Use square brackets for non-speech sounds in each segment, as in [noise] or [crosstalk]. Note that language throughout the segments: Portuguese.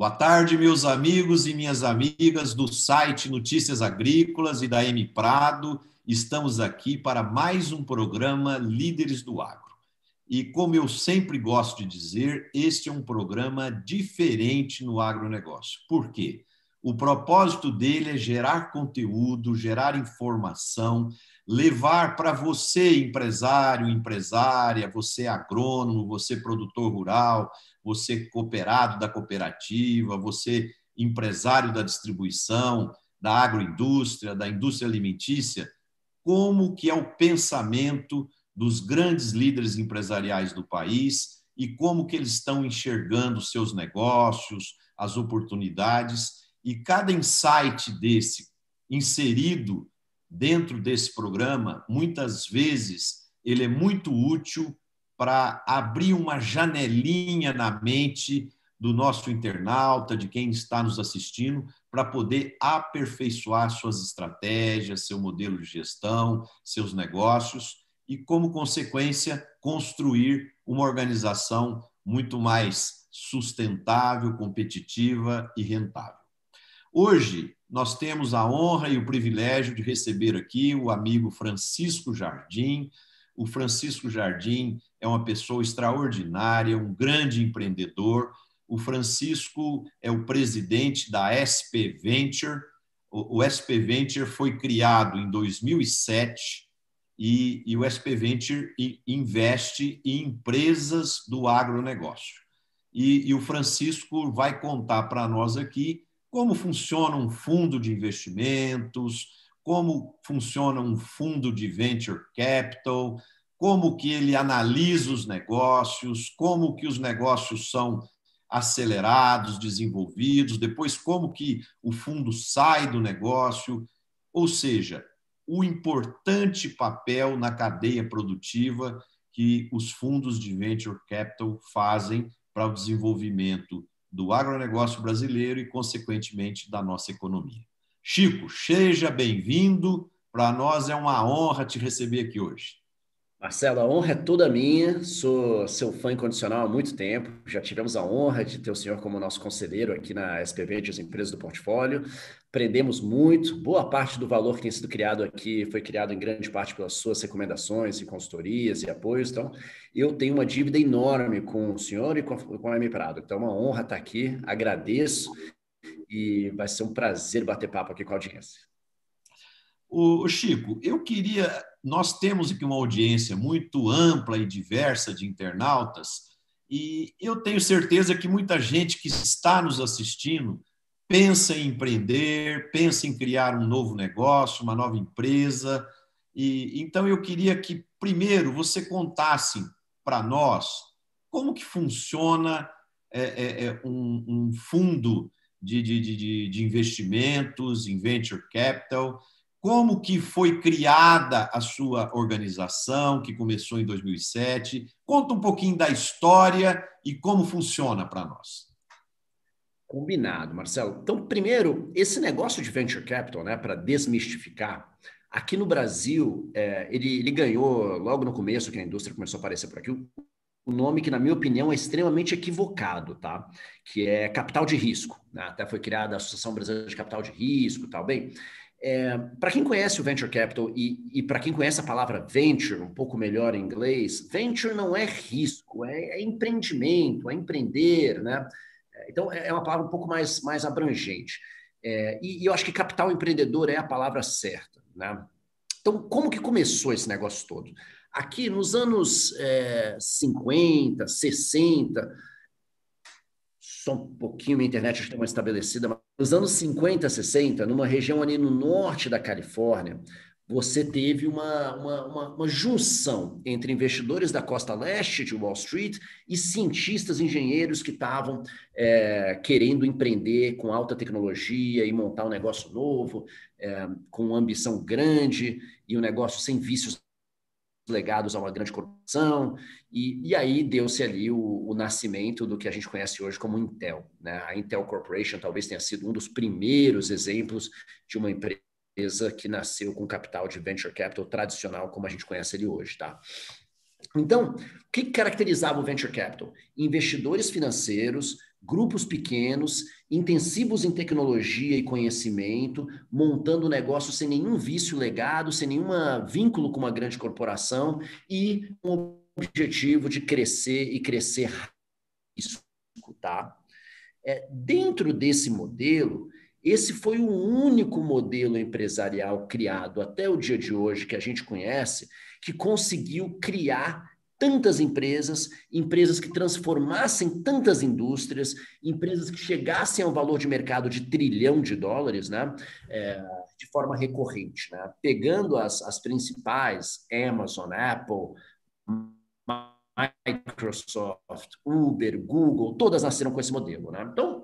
Boa tarde, meus amigos e minhas amigas do site Notícias Agrícolas e da M Prado. Estamos aqui para mais um programa Líderes do Agro. E como eu sempre gosto de dizer, este é um programa diferente no agronegócio. Por quê? O propósito dele é gerar conteúdo, gerar informação, levar para você, empresário, empresária, você agrônomo, você produtor rural, você cooperado da cooperativa, você empresário da distribuição, da agroindústria, da indústria alimentícia, como que é o pensamento dos grandes líderes empresariais do país e como que eles estão enxergando seus negócios, as oportunidades e cada insight desse inserido dentro desse programa, muitas vezes ele é muito útil para abrir uma janelinha na mente do nosso internauta, de quem está nos assistindo, para poder aperfeiçoar suas estratégias, seu modelo de gestão, seus negócios e, como consequência, construir uma organização muito mais sustentável, competitiva e rentável. Hoje, nós temos a honra e o privilégio de receber aqui o amigo Francisco Jardim. O Francisco Jardim é uma pessoa extraordinária, um grande empreendedor. O Francisco é o presidente da SP Venture. O, SP Venture foi criado em 2007 e, e o SP Venture investe em empresas do agronegócio. E, e o Francisco vai contar para nós aqui como funciona um fundo de investimentos, como funciona um fundo de venture capital, como que ele analisa os negócios, como que os negócios são acelerados, desenvolvidos, depois como que o fundo sai do negócio, ou seja, o importante papel na cadeia produtiva que os fundos de venture capital fazem para o desenvolvimento do agronegócio brasileiro e, consequentemente, da nossa economia. Chico, seja bem-vindo. Para nós é uma honra te receber aqui hoje. Marcelo, a honra é toda minha. Sou seu fã incondicional há muito tempo. Já tivemos a honra de ter o senhor como nosso conselheiro aqui na SPV de as empresas do portfólio. Aprendemos muito. Boa parte do valor que tem sido criado aqui foi criado em grande parte pelas suas recomendações e consultorias e apoios. Então, eu tenho uma dívida enorme com o senhor e com a, M Prado. Então, é uma honra estar aqui. Agradeço e vai ser um prazer bater papo aqui com a audiência. O Chico, eu queria. Nós temos aqui uma audiência muito ampla e diversa de internautas, e eu tenho certeza que muita gente que está nos assistindo pensa em empreender, pensa em criar um novo negócio, uma nova empresa. E então eu queria que primeiro você contasse para nós como que funciona é, é, é um, um, fundo de, de, de, de investimentos em venture capital, como que foi criada a sua organização, que começou em 2007. Conta um pouquinho da história e como funciona para nós. Combinado, Marcelo. Então, primeiro, esse negócio de venture capital, né, para desmistificar, aqui no Brasil, é, ele, ele, ganhou, logo no começo, que a indústria começou a aparecer por aqui, um nome que, na minha opinião, é extremamente equivocado, tá? Que é capital de risco. Né? Até foi criada a Associação Brasileira de Capital de Risco tal. Bem, é, para quem conhece o Venture Capital e, e para quem conhece a palavra venture um pouco melhor em inglês, venture não é risco, é, é empreendimento, é empreender, né? Então, é, é uma palavra um pouco mais, mais abrangente. É, e, e, eu acho que capital empreendedor é a palavra certa. Né? Então, como que começou esse negócio todo? Aqui nos anos é, 50, 60, só um pouquinho minha internet que uma estabelecida, mas nos anos 50, 60, numa região ali no norte da Califórnia, você teve uma, uma, uma, uma, junção entre investidores da costa leste de Wall Street e cientistas, engenheiros que estavam é, querendo empreender com alta tecnologia e montar um negócio novo, é, com uma ambição grande e um negócio sem vícios legados a uma grande corporação, e, e aí deu-se ali o, o, nascimento do que a gente conhece hoje como Intel. Né? A Intel Corporation talvez tenha sido um dos primeiros exemplos de uma empresa empresa que nasceu com capital de venture capital tradicional, como a gente conhece ele hoje, tá? Então, o que caracterizava o venture capital? Investidores financeiros grupos pequenos, intensivos em tecnologia e conhecimento, montando negócio sem nenhum vício legado, sem nenhum vínculo com uma grande corporação e com o objetivo de crescer e crescer isso, tá? É, dentro desse modelo, esse foi o único modelo empresarial criado até o dia de hoje que a gente conhece que conseguiu criar tantas empresas, empresas que transformassem tantas indústrias, empresas que chegassem ao valor de mercado de trilhão de dólares, né? É, de forma recorrente, né? Pegando as, as principais, Amazon, Apple, Microsoft, Uber, Google, todas nasceram com esse modelo, né? Então,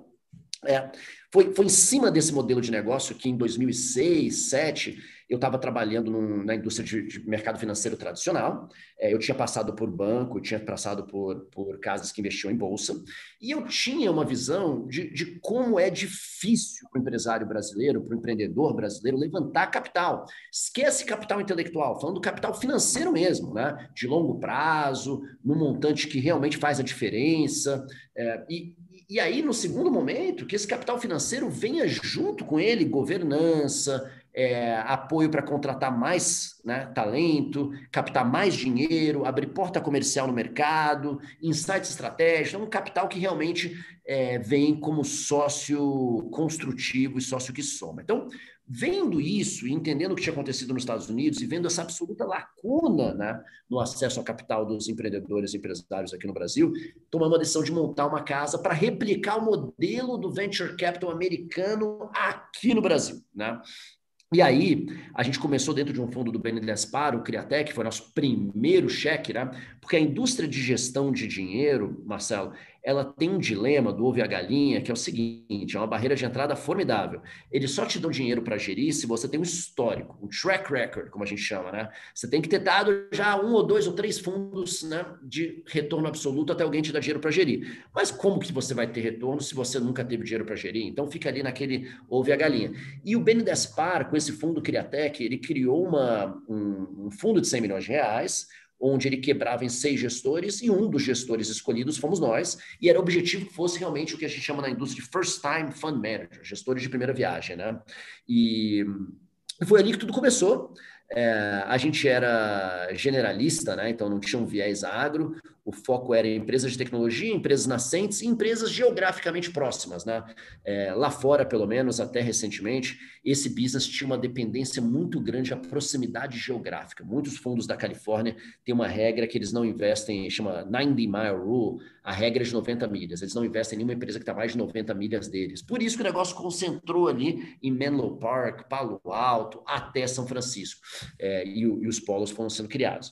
é, foi, foi em cima desse modelo de negócio que em 2006, 2007, eu estava trabalhando num, na indústria de, de, mercado financeiro tradicional, é, eu tinha passado por banco, tinha passado por, por casas que investiam em bolsa, e eu tinha uma visão de, de como é difícil para o empresário brasileiro, para o empreendedor brasileiro levantar capital. Esquece capital intelectual, falando do capital financeiro mesmo, né? de longo prazo, no montante que realmente faz a diferença. É, e, e aí, no segundo momento, que esse capital financeiro venha junto com ele governança, é, apoio para contratar mais né, talento, captar mais dinheiro, abrir porta comercial no mercado, insights estratégicos, é um capital que realmente é, vem como sócio construtivo e sócio que soma. Então, vendo isso e entendendo o que tinha acontecido nos Estados Unidos e vendo essa absoluta lacuna né, no acesso ao capital dos empreendedores e empresários aqui no Brasil, tomamos a decisão de montar uma casa para replicar o modelo do venture capital americano aqui no Brasil. Né? E aí, a gente começou dentro de um fundo do BNDESPAR, o Criatec, foi nosso primeiro cheque, né? Porque a indústria de gestão de dinheiro, Marcelo, ela tem um dilema do ovo e a galinha, que é o seguinte: é uma barreira de entrada formidável. Eles só te dão dinheiro para gerir se você tem um histórico, um track record, como a gente chama, né? Você tem que ter dado já um ou dois ou três fundos né, de retorno absoluto até alguém te dar dinheiro para gerir. Mas como que você vai ter retorno se você nunca teve dinheiro para gerir? Então fica ali naquele ovo e a galinha. E o BNDESPAR, com esse fundo Criatec, ele criou uma, um, um fundo de 100 milhões de reais onde ele quebrava em seis gestores, e um dos gestores escolhidos fomos nós, e era o objetivo que fosse realmente o que a gente chama na indústria de first time fund manager, gestores de primeira viagem, né? E foi ali que tudo começou. É, a gente era generalista, né? então não tinha um viés agro, o foco era em empresas de tecnologia, empresas nascentes e empresas geograficamente próximas. Né? É, lá fora, pelo menos, até recentemente, esse business tinha uma dependência muito grande à proximidade geográfica. Muitos fundos da Califórnia têm uma regra que eles não investem, chama 90 Mile Rule, a regra é de 90 milhas. Eles não investem em nenhuma empresa que está mais de 90 milhas deles. Por isso que o negócio concentrou ali em Menlo Park, Palo Alto, até São Francisco. É, e, e os polos foram sendo criados.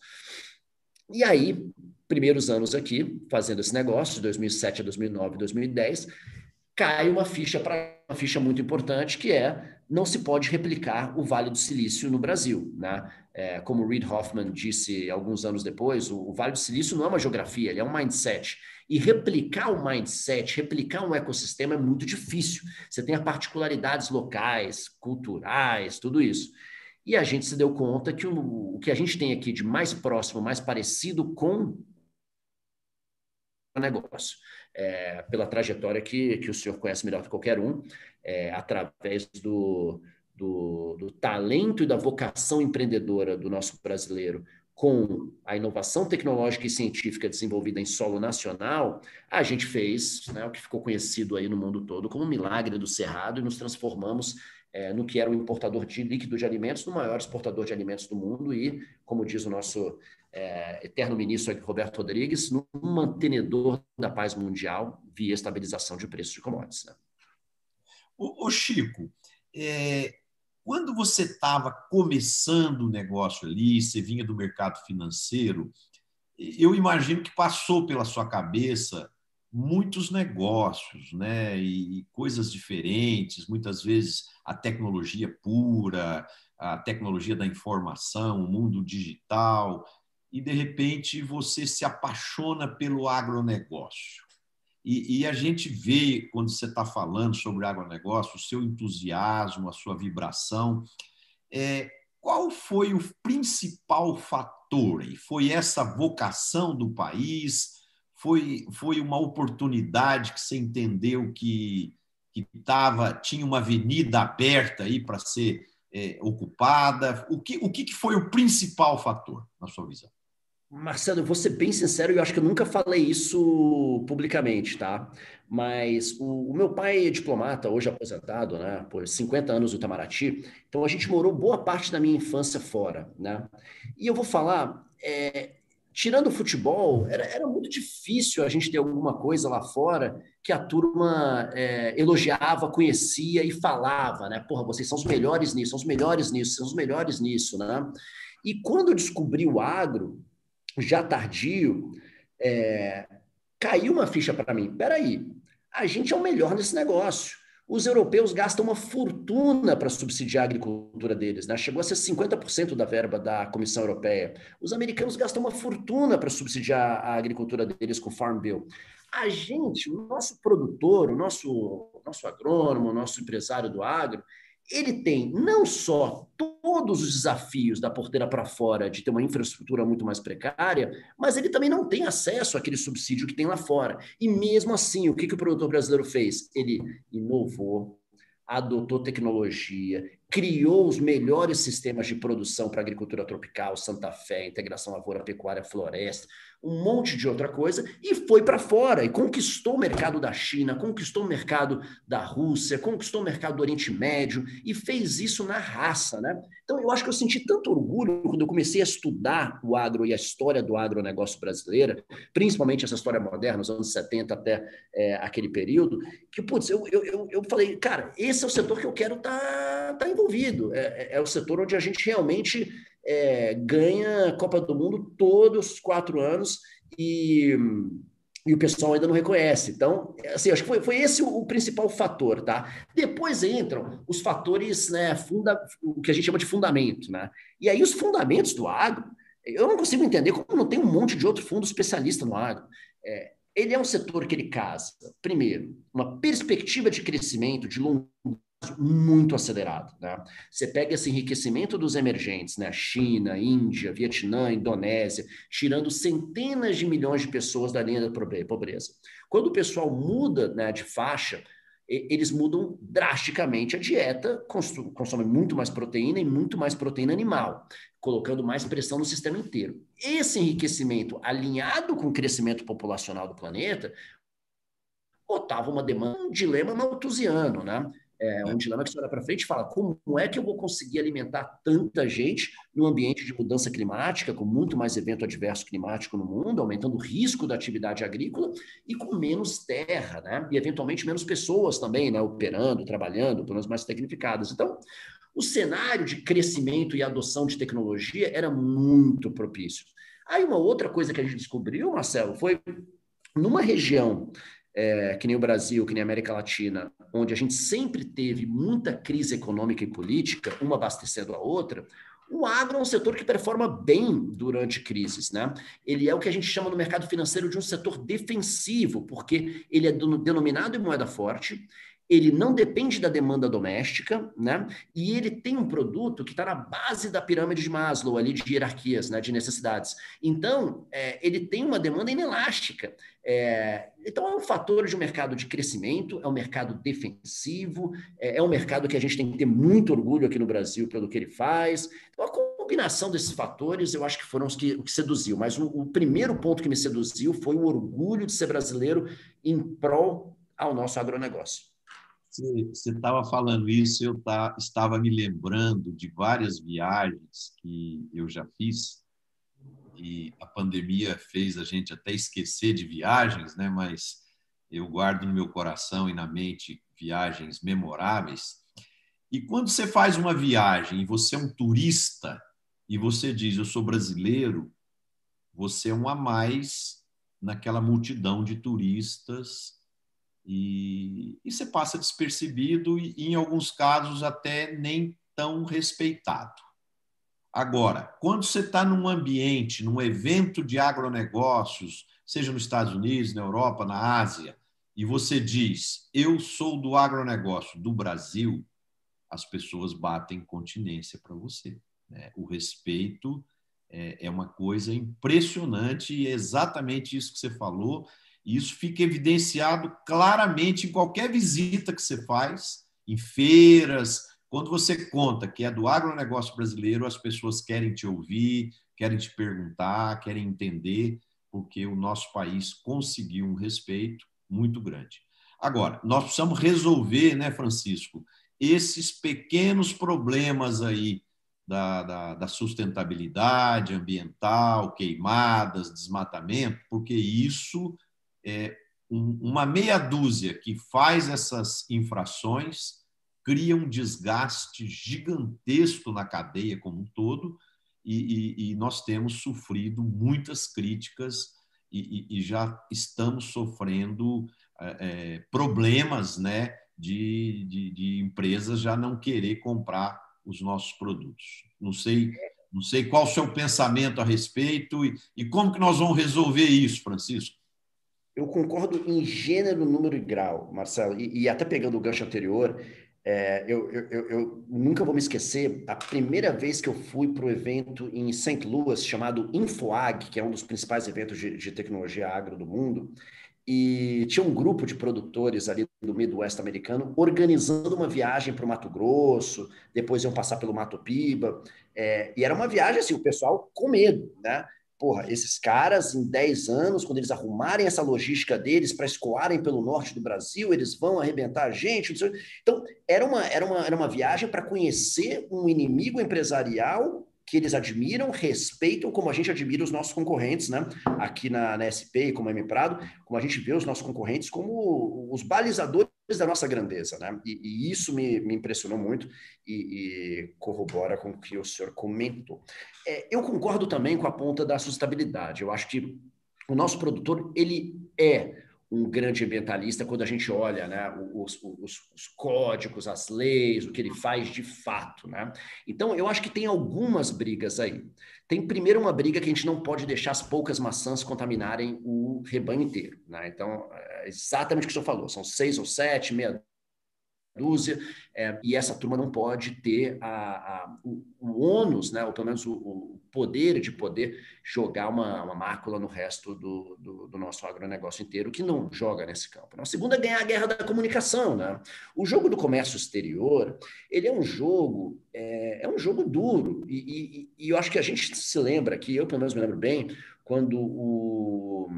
E aí, primeiros anos aqui, fazendo esse negócio, de 2007 a 2009, 2010, cai uma ficha para uma ficha muito importante, que é não se pode replicar o Vale do Silício no Brasil. Né? É, como Reid Hoffman disse alguns anos depois, o, o Vale do Silício não é uma geografia, ele é um mindset. E replicar o mindset, replicar um ecossistema é muito difícil. Você tem particularidades locais, culturais, tudo isso. E a gente se deu conta que o, o que a gente tem aqui de mais próximo, mais parecido com negócio, é, pela trajetória que, que o senhor conhece melhor que qualquer um, é, através do, do, do talento e da vocação empreendedora do nosso brasileiro com a inovação tecnológica e científica desenvolvida em solo nacional, a gente fez né, o que ficou conhecido aí no mundo todo como o milagre do Cerrado e nos transformamos é, no que era o importador de líquido de alimentos, no maior exportador de alimentos do mundo e, como diz o nosso é, eterno ministro Roberto Rodrigues, no mantenedor da paz mundial via estabilização de preços de commodities. Né? O Chico, é, quando você estava começando o negócio ali, você vinha do mercado financeiro, eu imagino que passou pela sua cabeça muitos negócios, né? E coisas diferentes, muitas vezes a tecnologia pura, a tecnologia da informação, o mundo digital, e de repente você se apaixona pelo agronegócio. E, e a gente vê, quando você está falando sobre agronegócio, o seu entusiasmo, a sua vibração. É, qual foi o principal fator? E foi essa vocação do país? foi, foi uma oportunidade que você entendeu que, que tava, tinha uma avenida aberta aí para ser é, ocupada? O que, o que foi o principal fator, na sua visão? Marcelo, eu vou ser bem sincero, eu acho que eu nunca falei isso publicamente, tá? Mas o, o, meu pai é diplomata, hoje aposentado, né? Por 50 anos no Itamaraty. Então a gente morou boa parte da minha infância fora, né? E eu vou falar, é, tirando o futebol, era, era muito difícil a gente ter alguma coisa lá fora que a turma é, elogiava, conhecia e falava, né? Porra, vocês são os melhores nisso, são os melhores nisso, são os melhores nisso, né? E quando eu descobri o agro, já tardio, é, caiu uma ficha para mim. Peraí, a gente é o melhor nesse negócio. Os europeus gastam uma fortuna para subsidiar a agricultura deles, né? chegou a ser 50% da verba da Comissão Europeia. Os americanos gastam uma fortuna para subsidiar a agricultura deles com o Farm Bill. A gente, o nosso produtor, o nosso, nosso agrônomo, o nosso empresário do agro, ele tem não só todos os desafios da porteira para fora de ter uma infraestrutura muito mais precária, mas ele também não tem acesso àquele subsídio que tem lá fora. E mesmo assim, o que, que o produtor brasileiro fez? Ele inovou, adotou tecnologia, criou os melhores sistemas de produção para agricultura tropical, Santa Fé, integração lavoura, pecuária, floresta, um monte de outra coisa e foi para fora e conquistou o mercado da China, conquistou o mercado da Rússia, conquistou o mercado do Oriente Médio e fez isso na raça, né? Então eu acho que eu senti tanto orgulho quando eu comecei a estudar o agro e a história do agronegócio brasileiro, principalmente essa história moderna, nos anos 70 até é, aquele período, que, putz, eu, eu, eu, eu falei, cara, esse é o setor que eu quero estar tá, tá envolvido, é, é, é o setor onde a gente realmente é, ganha Copa do Mundo todos os quatro anos e, e o pessoal ainda não reconhece. Então, assim, acho que foi, foi esse o, o, principal fator, tá? Depois entram os fatores, né, funda, o que a gente chama de fundamento, né? E aí os fundamentos do agro, eu não consigo entender como não tem um monte de outro fundo especialista no agro. É, ele é um setor que ele casa, primeiro, uma perspectiva de crescimento de longo muito acelerado. Né? Você pega esse enriquecimento dos emergentes, né? China, Índia, Vietnã, Indonésia, tirando centenas de milhões de pessoas da linha da pobreza. Quando o pessoal muda né, de faixa, eles mudam drasticamente a dieta, consomem muito mais proteína e muito mais proteína animal, colocando mais pressão no sistema inteiro. Esse enriquecimento, alinhado com o crescimento populacional do planeta, botava uma demanda, um dilema malthusiano, né? É um dilema que você olha para frente e fala: como é que eu vou conseguir alimentar tanta gente no ambiente de mudança climática, com muito mais evento adverso climático no mundo, aumentando o risco da atividade agrícola e com menos terra, né? E eventualmente menos pessoas também, né? Operando, trabalhando, pelo menos mais tecnificadas. Então, o cenário de crescimento e adoção de tecnologia era muito propício. Aí, uma outra coisa que a gente descobriu, Marcelo, foi numa região é, que nem o Brasil, que nem a América Latina, onde a gente sempre teve muita crise econômica e política, uma abastecendo a outra, o agro é um setor que performa bem durante crises, né? Ele é o que a gente chama no mercado financeiro de um setor defensivo, porque ele é denominado em moeda forte, ele não depende da demanda doméstica, né? E ele tem um produto que está na base da pirâmide de Maslow, ali de hierarquias, né? De necessidades. Então, é, ele tem uma demanda inelástica. É, então, é um fator de um mercado de crescimento, é um mercado defensivo, é, é, um mercado que a gente tem que ter muito orgulho aqui no Brasil pelo que ele faz. Então, a combinação desses fatores, eu acho que foram os que, que seduziu. Mas o, o primeiro ponto que me seduziu foi o orgulho de ser brasileiro em prol ao nosso agronegócio. Você estava falando isso, eu tá, estava me lembrando de várias viagens que eu já fiz e a pandemia fez a gente até esquecer de viagens, né? Mas eu guardo no meu coração e na mente viagens memoráveis. E quando você faz uma viagem e você é um turista e você diz eu sou brasileiro, você é um a mais naquela multidão de turistas e, e você passa despercebido e, em alguns casos, até nem tão respeitado. Agora, quando você está num ambiente, num evento de agronegócios, seja nos Estados Unidos, na Europa, na Ásia, e você diz, eu sou do agronegócio do Brasil, as pessoas batem continência para você. Né? O respeito é, é uma coisa impressionante e é exatamente isso que você falou. Isso fica evidenciado claramente em qualquer visita que você faz, em feiras, quando você conta que é do agronegócio brasileiro, as pessoas querem te ouvir, querem te perguntar, querem entender, porque o nosso país conseguiu um respeito muito grande. Agora, nós precisamos resolver, né, Francisco, esses pequenos problemas aí da, da, da, sustentabilidade ambiental, queimadas, desmatamento, porque isso é um, uma meia dúzia que faz essas infrações cria um desgaste gigantesco na cadeia como um todo e, e, e nós temos sofrido muitas críticas e, e já estamos sofrendo é, problemas, né, de, de, de empresas já não querer comprar os nossos produtos. Não sei, não sei qual o seu pensamento a respeito e, e como que nós vamos resolver isso, Francisco. Eu concordo em gênero, número e grau, Marcelo, e, e até pegando o gancho anterior, é, eu, eu, eu, nunca vou me esquecer a primeira vez que eu fui para o evento em St. Louis chamado InfoAg, que é um dos principais eventos de, de tecnologia agro do mundo e tinha um grupo de produtores ali do Midwest americano organizando uma viagem para o Mato Grosso, depois iam passar pelo Mato Piba, é, e era uma viagem assim, o pessoal com medo, né? Porra, esses caras, em 10 anos, quando eles arrumarem essa logística deles para escoarem pelo norte do Brasil, eles vão arrebentar a gente. Então, era uma, era uma, era uma viagem para conhecer um inimigo empresarial que eles admiram, respeitam, como a gente admira os nossos concorrentes, né? Aqui na, na SP, como M Prado, como a gente vê os nossos concorrentes como os balizadores da nossa grandeza, né? E, e isso me, me, impressionou muito e, e, corrobora com o que o senhor comentou. É, eu concordo também com a ponta da sustentabilidade. Eu acho que o nosso produtor, ele é um grande ambientalista quando a gente olha né, os, os, os, códigos, as leis, o que ele faz de fato. Né? Então, eu acho que tem algumas brigas aí. Tem primeiro uma briga que a gente não pode deixar as poucas maçãs contaminarem o rebanho inteiro. Né? Então, é exatamente o que o senhor falou: são seis ou sete, meia dúzia, é, e essa turma não pode ter a, a, o, o ônus, né, ou pelo menos o, o, poder de poder jogar uma, uma mácula no resto do, do, do, nosso agronegócio inteiro, que não joga nesse campo. Né? A segunda é ganhar a guerra da comunicação. Né? O jogo do comércio exterior, ele é um jogo, é, é um jogo duro, e, e, e eu acho que a gente se lembra, que eu pelo menos me lembro bem, quando o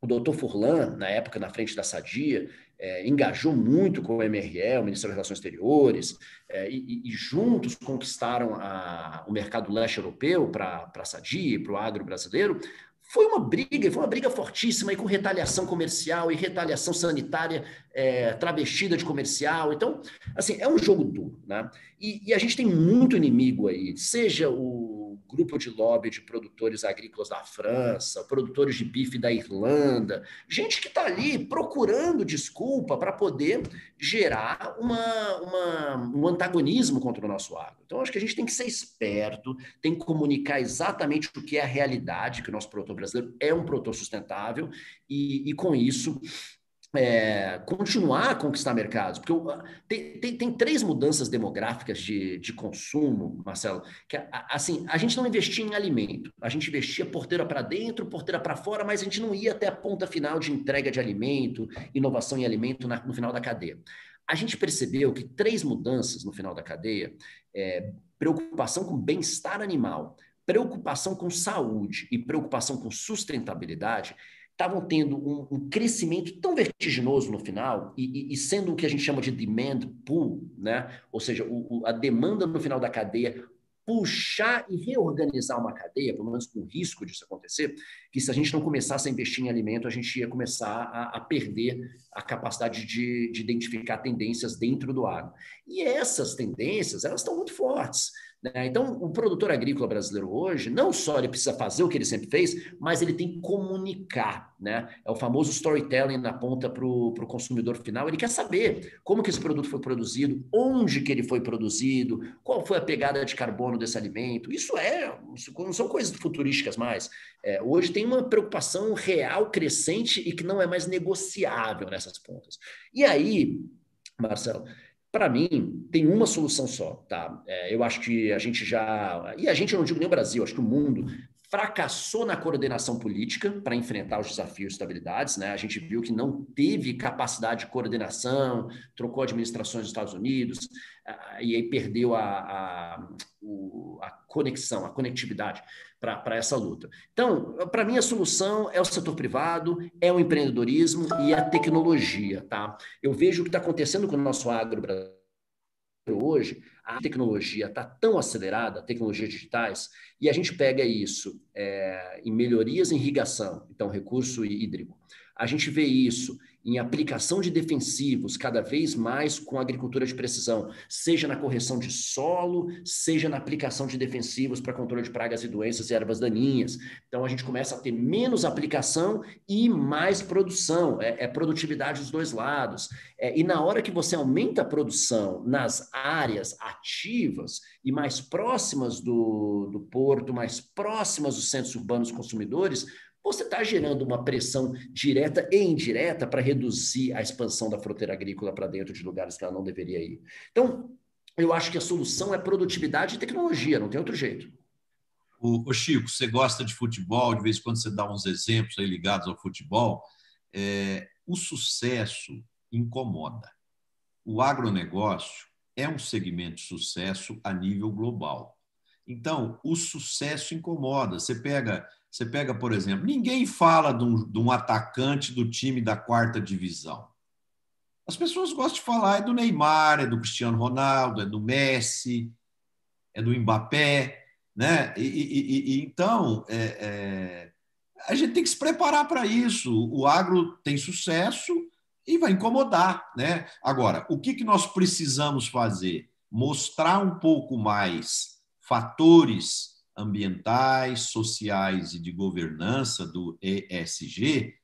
o doutor Furlan, na época, na frente da Sadia, é, engajou muito com o MRE, o Ministério das Relações Exteriores, é, e, e, juntos conquistaram a, o mercado leste europeu para a Sadia e para o agro brasileiro. Foi uma briga, foi uma briga fortíssima, e com retaliação comercial e retaliação sanitária é, travestida de comercial. Então, assim, é um jogo duro, né? E, e a gente tem muito inimigo aí, seja o grupo de lobby de produtores agrícolas da França, produtores de bife da Irlanda, gente que está ali procurando desculpa para poder gerar uma, uma, um antagonismo contra o nosso agro. Então, acho que a gente tem que ser esperto, tem que comunicar exatamente o que é a realidade, que o nosso produtor brasileiro é um produtor sustentável, e, e com isso é, continuar a conquistar mercados, porque tem, tem, tem, três mudanças demográficas de, de consumo, Marcelo, que assim, a gente não investia em alimento, a gente investia porteira para dentro, porteira para fora, mas a gente não ia até a ponta final de entrega de alimento, inovação em alimento na, no final da cadeia. A gente percebeu que três mudanças no final da cadeia, é, preocupação com bem-estar animal, preocupação com saúde e preocupação com sustentabilidade, estavam tendo um, um, crescimento tão vertiginoso no final e, e, e, sendo o que a gente chama de demand pool, né? ou seja, o, o, a demanda no final da cadeia puxar e reorganizar uma cadeia, pelo menos com risco disso acontecer, que se a gente não começasse a investir em alimento, a gente ia começar a, a perder a capacidade de, de identificar tendências dentro do agro. E essas tendências, elas estão muito fortes. Né? Então, o produtor agrícola brasileiro hoje, não só ele precisa fazer o que ele sempre fez, mas ele tem que comunicar. Né? É o famoso storytelling na ponta para o consumidor final. Ele quer saber como que esse produto foi produzido, onde que ele foi produzido, qual foi a pegada de carbono desse alimento. Isso é, não são coisas futurísticas mais. É, hoje tem uma preocupação real, crescente e que não é mais negociável nessas pontas. E aí, Marcelo, para mim, tem uma solução só, tá? É, eu acho que a gente já. E a gente, eu não digo nem o Brasil, acho que o mundo fracassou na coordenação política para enfrentar os desafios e estabilidades. Né? A gente viu que não teve capacidade de coordenação, trocou administrações dos Estados Unidos, uh, e aí perdeu a, a, a conexão, a conectividade para essa luta. Então, para mim, a solução é o setor privado, é o empreendedorismo e a tecnologia. Tá? Eu vejo o que está acontecendo com o nosso agro hoje, a tecnologia está tão acelerada, tecnologias digitais, e a gente pega isso é, em melhorias em irrigação, então recurso hídrico. A gente vê isso em aplicação de defensivos cada vez mais com agricultura de precisão, seja na correção de solo, seja na aplicação de defensivos para controle de pragas e doenças e ervas daninhas. Então a gente começa a ter menos aplicação e mais produção, é, é produtividade dos dois lados. É, e na hora que você aumenta a produção nas áreas ativas e mais próximas do, do porto, mais próximas dos centros urbanos consumidores, você está gerando uma pressão direta e indireta para reduzir a expansão da fronteira agrícola para dentro de lugares que ela não deveria ir. Então, eu acho que a solução é produtividade e tecnologia, não tem outro jeito. O, Chico, você gosta de futebol, de vez em quando você dá uns exemplos aí ligados ao futebol. É, o sucesso incomoda. O agronegócio é um segmento de sucesso a nível global. Então, o sucesso incomoda. Você pega você pega, por exemplo, ninguém fala de um, de um atacante do time da quarta divisão. As pessoas gostam de falar é do Neymar, é do Cristiano Ronaldo, é do Messi, é do Mbappé, né? E, e, e então é, é, a gente tem que se preparar para isso. O agro tem sucesso e vai incomodar, né? Agora, o que, que nós precisamos fazer? Mostrar um pouco mais fatores ambientais, sociais e de governança do ESG,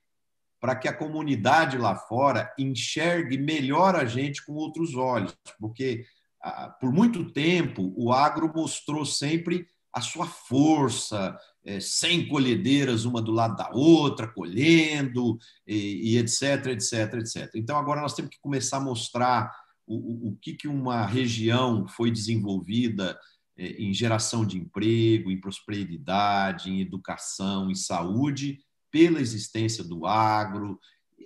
para que a comunidade lá fora enxergue melhor a gente com outros olhos, porque ah, por muito tempo o agro mostrou sempre a sua força, é, sem colhedeiras uma do lado da outra, colhendo, e, etc, etc, etc. Então agora nós temos que começar a mostrar o, o, que, que uma região foi desenvolvida em geração de emprego, em prosperidade, em educação, em saúde, pela existência do agro,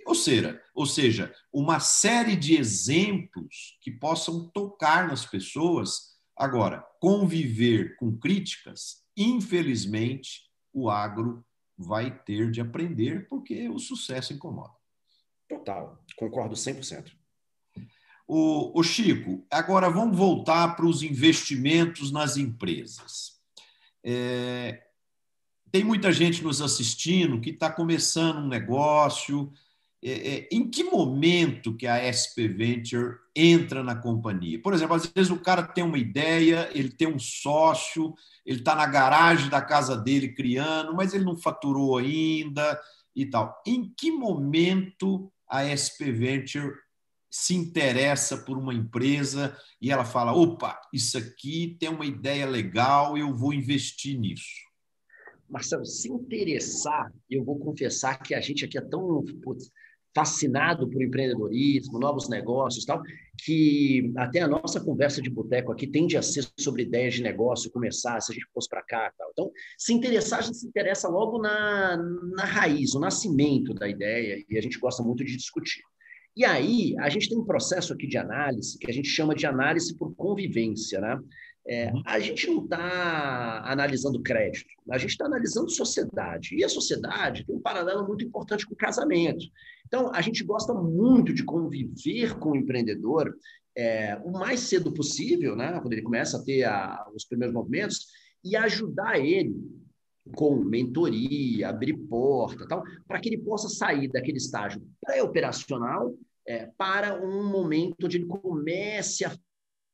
ou seja, ou seja, uma série de exemplos que possam tocar nas pessoas. Agora, conviver com críticas, infelizmente, o agro vai ter de aprender porque o sucesso incomoda. Total, concordo 100%. O, o Chico, agora vamos voltar para os investimentos nas empresas. É, tem muita gente nos assistindo que está começando um negócio. É, é, em que momento que a SP Venture entra na companhia? Por exemplo, às vezes o cara tem uma ideia, ele tem um sócio, ele está na garagem da casa dele criando, mas ele não faturou ainda e tal. Em que momento a SP Venture se interessa por uma empresa e ela fala: opa, isso aqui tem uma ideia legal, eu vou investir nisso? Marcelo, se interessar, eu vou confessar que a gente aqui é tão putz, fascinado por empreendedorismo, novos negócios tal, que até a nossa conversa de boteco aqui tende a ser sobre ideias de negócio, começar, se a gente fosse para cá tal. Então, se interessar, a gente se interessa logo na, na raiz, o nascimento da ideia, e a gente gosta muito de discutir. E aí, a gente tem um processo aqui de análise que a gente chama de análise por convivência, né? É, uhum. a gente não está analisando crédito, a gente está analisando sociedade. E a sociedade tem um paralelo muito importante com o casamento. Então, a gente gosta muito de conviver com o empreendedor é, o mais cedo possível, né? quando ele começa a ter a, os primeiros movimentos, e ajudar ele com mentoria, abrir porta, tal, para que ele possa sair daquele estágio pré-operacional é, para um momento onde ele comece a,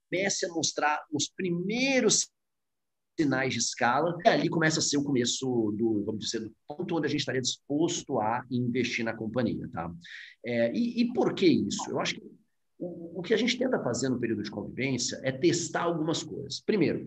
comece a mostrar os primeiros sinais de escala, e ali começa a ser o começo do, vamos dizer, do ponto onde a gente estaria disposto a investir na companhia, tá? É, e, e, por que isso? Eu acho que o, o que a gente tenta fazer no período de convivência é testar algumas coisas. Primeiro,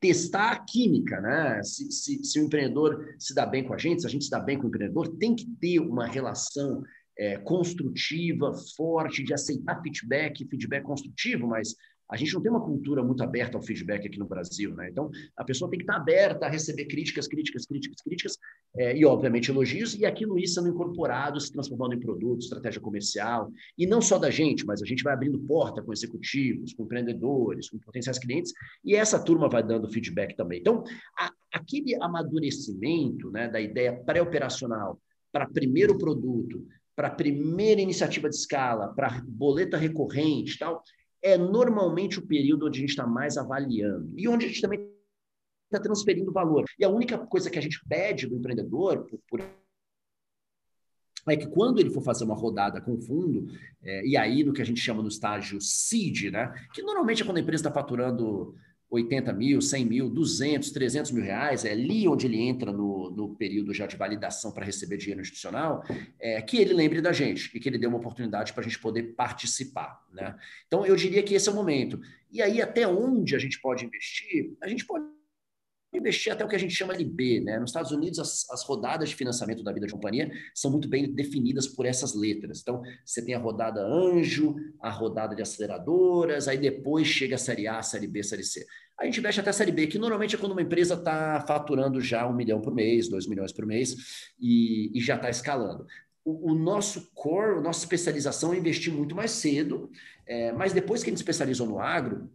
testar a química, né? Se, se, se, o empreendedor se dá bem com a gente, se a gente se dá bem com o empreendedor, tem que ter uma relação é, construtiva, forte, de aceitar feedback, feedback construtivo, mas a gente não tem uma cultura muito aberta ao feedback aqui no Brasil, né? Então, a pessoa tem que estar aberta a receber críticas, críticas, críticas, críticas, é, e, obviamente, elogios, e aquilo isso sendo incorporado, se transformando em produto, estratégia comercial, e não só da gente, mas a gente vai abrindo porta com executivos, com empreendedores, com potenciais clientes, e essa turma vai dando feedback também. Então, a, aquele amadurecimento né, da ideia pré-operacional para primeiro produto, para primeira iniciativa de escala, para boleta recorrente tal, é normalmente o período onde a gente está mais avaliando e onde a gente também está transferindo valor. E a única coisa que a gente pede do empreendedor, por, por é que quando ele for fazer uma rodada com fundo, é, e aí no que a gente chama no estágio seed, né, que normalmente é quando a empresa está faturando 80 mil, 100 mil, 200, 300 mil reais, é ali onde ele entra no, no período já de validação para receber dinheiro institucional, é, que ele lembre da gente e que ele dê uma oportunidade para a gente poder participar. Né? Então, eu diria que esse é o momento. E aí, até onde a gente pode investir? A gente pode investir até o que a gente chama de B. Né? Nos Estados Unidos, as, as, rodadas de financiamento da vida de companhia são muito bem definidas por essas letras. Então, você tem a rodada anjo, a rodada de aceleradoras, aí depois chega a série A, série B, série C. A gente investe até a série B, que normalmente é quando uma empresa está faturando já um milhão por mês, dois milhões por mês, e, e já está escalando. O, o, nosso core, a nossa especialização é investir muito mais cedo, é, mas depois que a gente especializou no agro,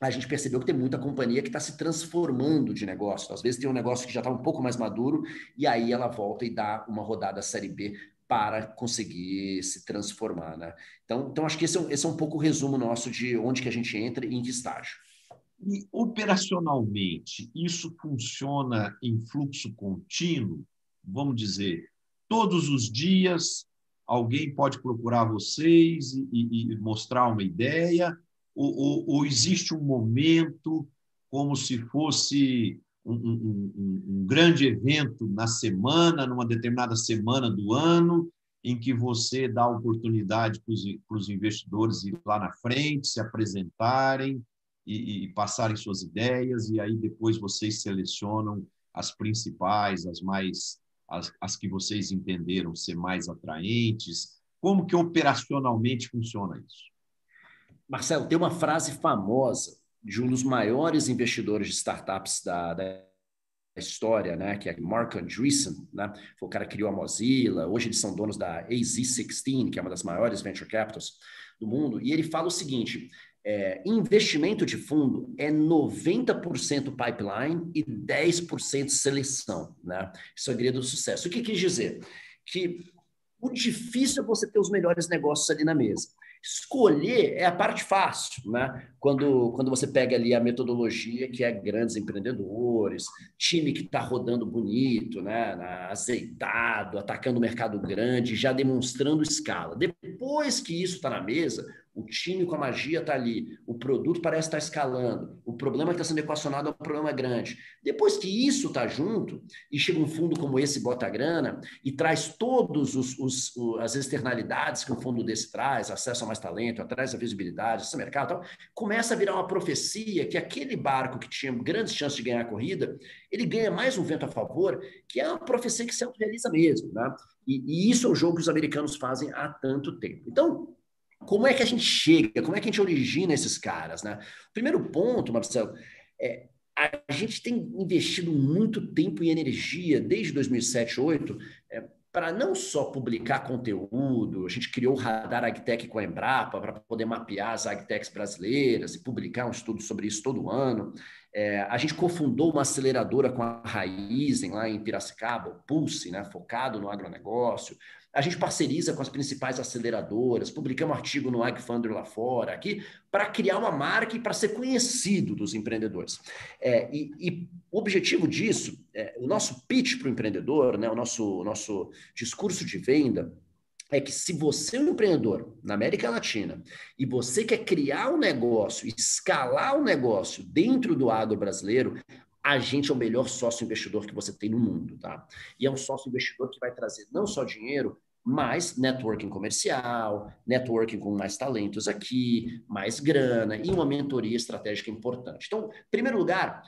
a gente percebeu que tem muita companhia que está se transformando de negócio. Às vezes tem um negócio que já está um pouco mais maduro e aí ela volta e dá uma rodada Série B para conseguir se transformar. Né? Então, então acho que esse é, um, esse é um pouco o resumo nosso de onde que a gente entra e em que estágio. E operacionalmente, isso funciona em fluxo contínuo? Vamos dizer, todos os dias alguém pode procurar vocês e, e, e mostrar uma ideia ou, ou, ou existe um momento como se fosse um, um, um, um, grande evento na semana, numa determinada semana do ano, em que você dá oportunidade para os investidores ir lá na frente, se apresentarem e, e, passarem suas ideias, e aí depois vocês selecionam as principais, as mais as, as que vocês entenderam ser mais atraentes. Como que operacionalmente funciona isso? Marcelo, tem uma frase famosa de um dos maiores investidores de startups da, da história, né, que é Mark Andreessen, né, foi o cara que criou a Mozilla, hoje eles são donos da AZ16, que é uma das maiores venture capitals do mundo, e ele fala o seguinte, é, investimento de fundo é 90% pipeline e 10% seleção, né, segredo do sucesso. O que quis dizer? Que o difícil é você ter os melhores negócios ali na mesa. Escolher é a parte fácil, né? Quando, quando você pega ali a metodologia que é grandes empreendedores, time que está rodando bonito, né? azeitado, atacando o mercado grande, já demonstrando escala. Depois que isso está na mesa, o time com a magia está ali, o produto parece estar tá escalando, o problema que está sendo equacionado é um problema grande. Depois que isso está junto, e chega um fundo como esse, bota grana, e traz todas as externalidades que um fundo desse traz, acesso a mais talento, traz a visibilidade, esse mercado tal, começa a virar uma profecia que aquele barco que tinha grandes chances de ganhar a corrida, ele ganha mais um vento a favor, que é uma profecia que se autorrealiza mesmo. Né? E, e isso é o jogo que os americanos fazem há tanto tempo. Então, como é que a gente chega? Como é que a gente origina esses caras? Né? Primeiro ponto, Marcelo, é a gente tem investido muito tempo e energia desde 2007, 2008 é, para não só publicar conteúdo, a gente criou o Radar AgTech com a Embrapa para poder mapear as AgTechs brasileiras e publicar um estudo sobre isso todo ano. É, a gente cofundou uma aceleradora com a Raizen lá em Piracicaba, o Pulse, né, focado no agronegócio. A gente parceriza com as principais aceleradoras, publicamos artigo no AgFunder lá fora, aqui, para criar uma marca e para ser conhecido dos empreendedores. É, e, e, o objetivo disso, é, o nosso pitch para o empreendedor, né, o nosso, nosso discurso de venda, é que se você é um empreendedor na América Latina e você quer criar um negócio, escalar um negócio dentro do agro brasileiro, a gente é o melhor sócio investidor que você tem no mundo, tá? E é um sócio investidor que vai trazer não só dinheiro, mais networking comercial, networking com mais talentos aqui, mais grana e uma mentoria estratégica importante. Então, em primeiro lugar,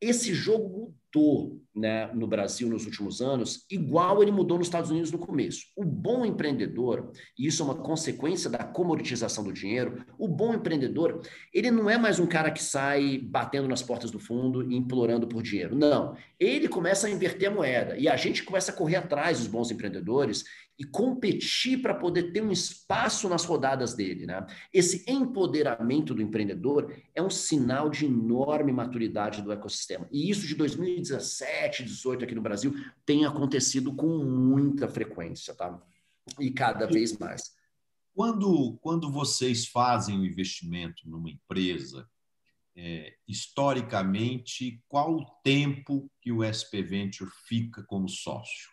esse jogo mudou né, no Brasil nos últimos anos, igual ele mudou nos Estados Unidos no começo. O bom empreendedor, e isso é uma consequência da comoditização do dinheiro, o bom empreendedor, ele não é mais um cara que sai batendo nas portas do fundo e implorando por dinheiro. Não. Ele começa a inverter a moeda e a gente começa a correr atrás dos bons empreendedores e competir para poder ter um espaço nas rodadas dele. Né? Esse empoderamento do empreendedor é um sinal de enorme maturidade do ecossistema. E isso de 2017, 2018 aqui no Brasil tem acontecido com muita frequência, tá? E cada vez mais. Quando, quando vocês fazem o um investimento numa empresa, é, historicamente, qual o tempo que o SP Venture fica como sócio?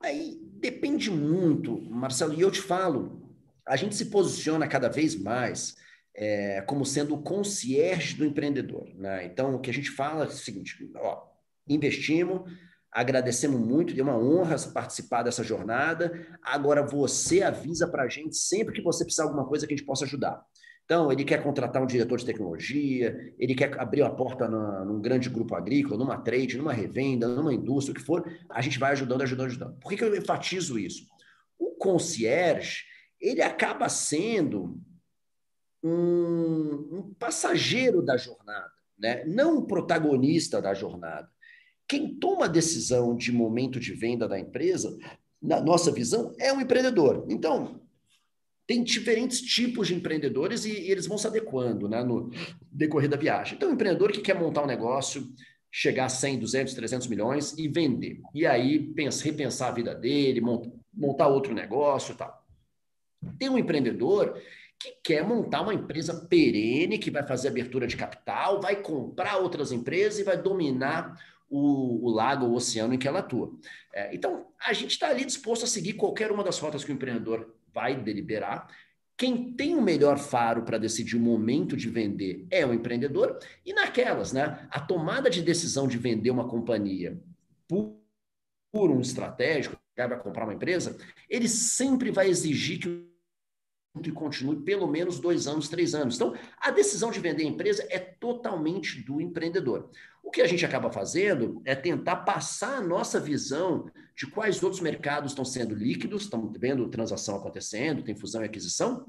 Aí depende muito, Marcelo, e eu te falo, a gente se posiciona cada vez mais é, como sendo o concierge do empreendedor. Né? Então, o que a gente fala é o seguinte: ó, investimos, agradecemos muito, é uma honra participar dessa jornada. Agora você avisa para a gente sempre que você precisar de alguma coisa que a gente possa ajudar. Então, ele quer contratar um diretor de tecnologia, ele quer abrir a porta na, num grande grupo agrícola, numa trade, numa revenda, numa indústria, o que for, a gente vai ajudando, ajudando, ajudando. Por que, que eu enfatizo isso? O concierge, ele acaba sendo um, um passageiro da jornada, né? não um protagonista da jornada. Quem toma a decisão de momento de venda da empresa, na nossa visão, é um empreendedor. Então, tem diferentes tipos de empreendedores e, e, eles vão se adequando né, no decorrer da viagem. Então, o empreendedor que quer montar um negócio, chegar a 100, 200, 300 milhões e vender. E aí pensa, repensar a vida dele, montar outro negócio e tal. Tem um empreendedor que quer montar uma empresa perene, que vai fazer abertura de capital, vai comprar outras empresas e vai dominar o, o lago, o oceano em que ela atua. É, então, a gente está ali disposto a seguir qualquer uma das rotas que o empreendedor vai deliberar. Quem tem o melhor faro para decidir o momento de vender é o empreendedor. E naquelas, né? A tomada de decisão de vender uma companhia por, por um estratégico, que vai comprar uma empresa, ele sempre vai exigir que e continue pelo menos dois anos, três anos. Então, a decisão de vender a empresa é totalmente do empreendedor. O que a gente acaba fazendo é tentar passar a nossa visão de quais outros mercados estão sendo líquidos, estão vendo transação acontecendo, tem fusão e aquisição,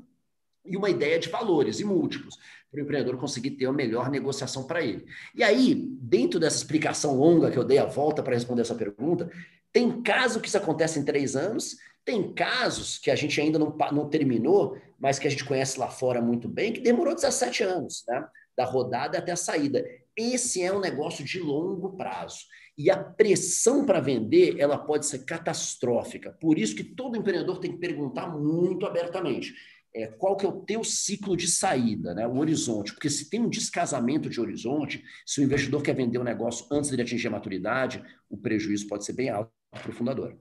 e uma ideia de valores e múltiplos, para o empreendedor conseguir ter a melhor negociação para ele. E aí, dentro dessa explicação longa que eu dei a volta para responder essa pergunta, tem caso que isso acontece em três anos, tem casos que a gente ainda não, não terminou, mas que a gente conhece lá fora muito bem, que demorou 17 anos, né? Da rodada até a saída. Esse é um negócio de longo prazo. E a pressão para vender, ela pode ser catastrófica. Por isso que todo empreendedor tem que perguntar muito abertamente. É, qual que é o teu ciclo de saída, né? o horizonte. Porque se tem um descasamento de horizonte, se o investidor quer vender o um negócio antes de atingir a maturidade, o prejuízo pode ser bem alto para o fundador.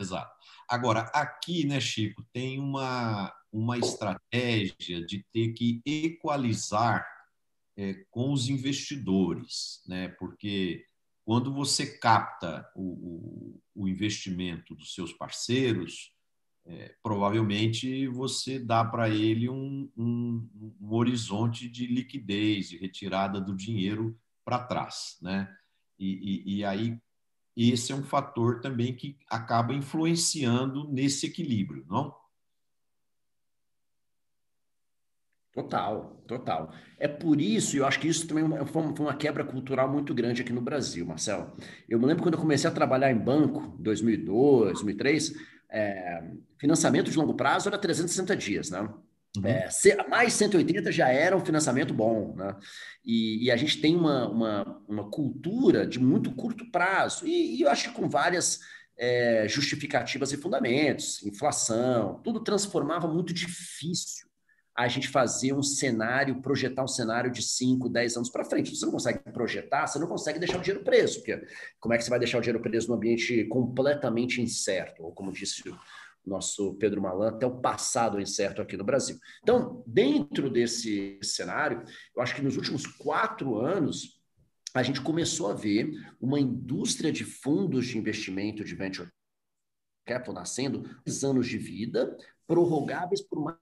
Exato. Agora, aqui, né, Chico, tem uma, uma estratégia de ter que equalizar é, com os investidores, né? Porque quando você capta o, o, o investimento dos seus parceiros, é, provavelmente você dá para ele um, um, um, horizonte de liquidez, de retirada do dinheiro para trás, né? E, e, e, aí esse é um fator também que acaba influenciando nesse equilíbrio, não? Total, total. É por isso, e eu acho que isso também foi uma quebra cultural muito grande aqui no Brasil, Marcelo. Eu me lembro quando eu comecei a trabalhar em banco, 2002, 2003, é, financiamento de longo prazo era 360 dias, né? Uhum. É, mais 180 já era um financiamento bom, né? E, e a gente tem uma, uma, uma, cultura de muito curto prazo, e, e eu acho que com várias é, justificativas e fundamentos, inflação, tudo transformava muito difícil a gente fazer um cenário, projetar um cenário de 5, 10 anos para frente. Você não consegue projetar, você não consegue deixar o dinheiro preso, porque como é que você vai deixar o dinheiro preso num ambiente completamente incerto, ou como disse o nosso Pedro Malan, até o passado incerto aqui no Brasil. Então, dentro desse cenário, eu acho que nos últimos quatro anos, a gente começou a ver uma indústria de fundos de investimento de venture capital nascendo, anos de vida, prorrogáveis por mais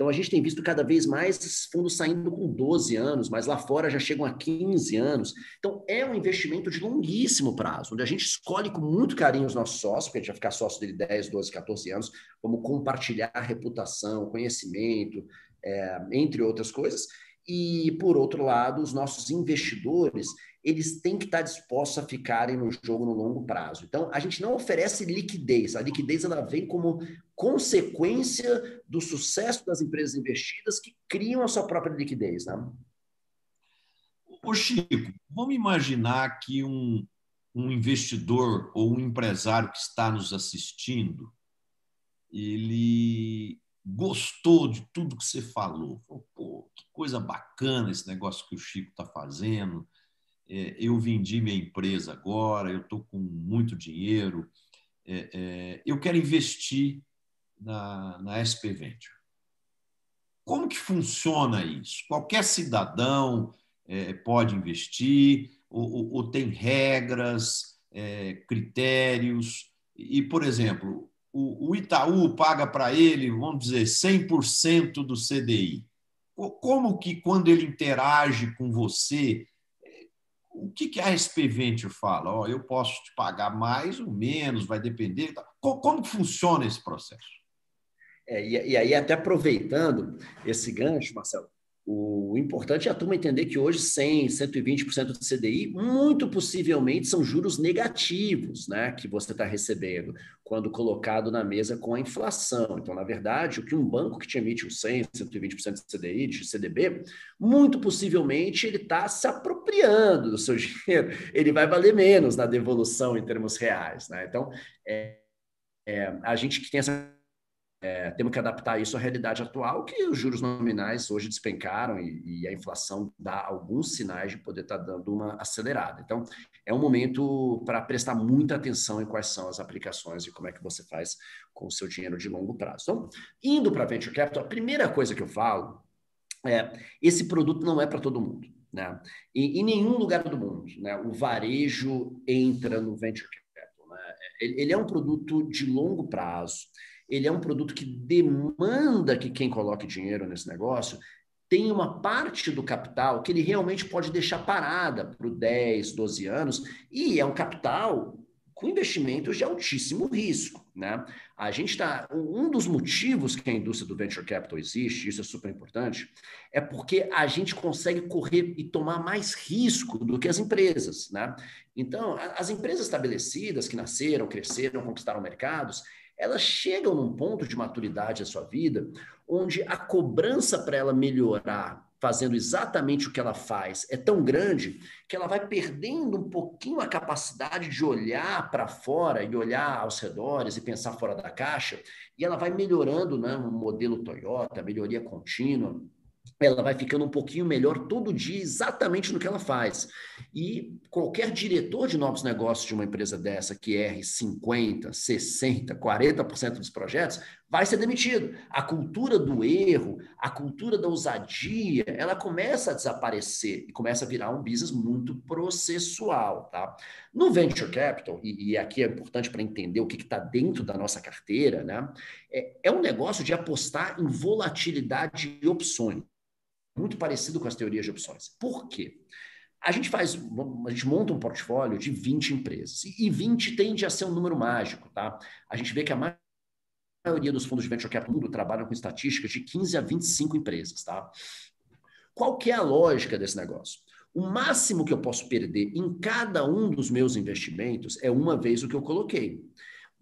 Então, a gente tem visto cada vez mais fundos saindo com 12 anos, mas lá fora já chegam a 15 anos. Então, é um investimento de longuíssimo prazo, onde a gente escolhe com muito carinho os nossos sócios, porque a gente vai ficar sócio dele 10, 12, 14 anos, vamos compartilhar reputação, conhecimento, é, entre outras coisas. E, por outro lado, os nossos investidores, eles têm que estar dispostos a ficarem no jogo no longo prazo. Então, a gente não oferece liquidez. A liquidez ela vem como consequência do sucesso das empresas investidas que criam a sua própria liquidez. Né? Ô Chico, vamos imaginar que um, um investidor ou um empresário que está nos assistindo, ele gostou de tudo que você falou. Pô, que coisa bacana esse negócio que o Chico está fazendo. É, eu vendi minha empresa agora, eu estou com muito dinheiro, é, é, eu quero investir na, na SP Venture. Como que funciona isso? Qualquer cidadão é, pode investir ou, ou, ou tem regras, é, critérios? E, por exemplo, o, Itaú paga para ele, vamos dizer, 100% do CDI. Como que, quando ele interage com você, o que, que a SP Venture fala? Oh, eu posso te pagar mais ou menos, vai depender. Como funciona esse processo? É, e, e, aí, até aproveitando esse gancho, Marcelo, o importante é a turma entender que hoje 100, 120% do CDI, muito possivelmente são juros negativos, né, que você está recebendo quando colocado na mesa com a inflação. Então, na verdade, o que um banco que te emite um 100, 120% de CDI, de CDB, muito possivelmente ele está se apropriando do seu [laughs] dinheiro. Ele vai valer menos na devolução em termos reais, né? Então, é, é, a gente que tem essa é, temos que adaptar isso à realidade atual, que os juros nominais hoje despencaram e, e a inflação dá alguns sinais de poder estar tá dando uma acelerada. Então, é um momento para prestar muita atenção em quais são as aplicações e como é que você faz com o seu dinheiro de longo prazo. Então, indo para Venture Capital, a primeira coisa que eu falo é, esse produto não é para todo mundo. Né? E, em nenhum lugar do mundo, né? o varejo entra no Venture Capital. Né? Ele, ele é um produto de longo prazo, ele é um produto que demanda que quem coloque dinheiro nesse negócio tenha uma parte do capital que ele realmente pode deixar parada por 10, 12 anos, e é um capital com investimentos de altíssimo risco. Né? A gente está. Um dos motivos que a indústria do venture capital existe, isso é super importante, é porque a gente consegue correr e tomar mais risco do que as empresas. Né? Então, as empresas estabelecidas que nasceram, cresceram, conquistaram mercados, elas chegam num ponto de maturidade da sua vida onde a cobrança para ela melhorar fazendo exatamente o que ela faz é tão grande que ela vai perdendo um pouquinho a capacidade de olhar para fora e olhar aos redores e pensar fora da caixa, e ela vai melhorando, né, um modelo Toyota, melhoria contínua, ela vai ficando um pouquinho melhor todo dia, exatamente no que ela faz. E qualquer diretor de novos negócios de uma empresa dessa que erre 50%, 60%, 40% dos projetos, vai ser demitido. A cultura do erro, a cultura da ousadia, ela começa a desaparecer e começa a virar um business muito processual. Tá? No Venture Capital, e, e aqui é importante para entender o que está dentro da nossa carteira, né? é, é um negócio de apostar em volatilidade de opções muito parecido com as teorias de opções. Por quê? A gente faz, a gente monta um portfólio de 20 empresas, e 20 tende a ser um número mágico, tá? A gente vê que a maioria dos fundos de venture capital do mundo trabalham com estatísticas de 15 a 25 empresas, tá? Qual que é a lógica desse negócio? O máximo que eu posso perder em cada um dos meus investimentos é uma vez o que eu coloquei.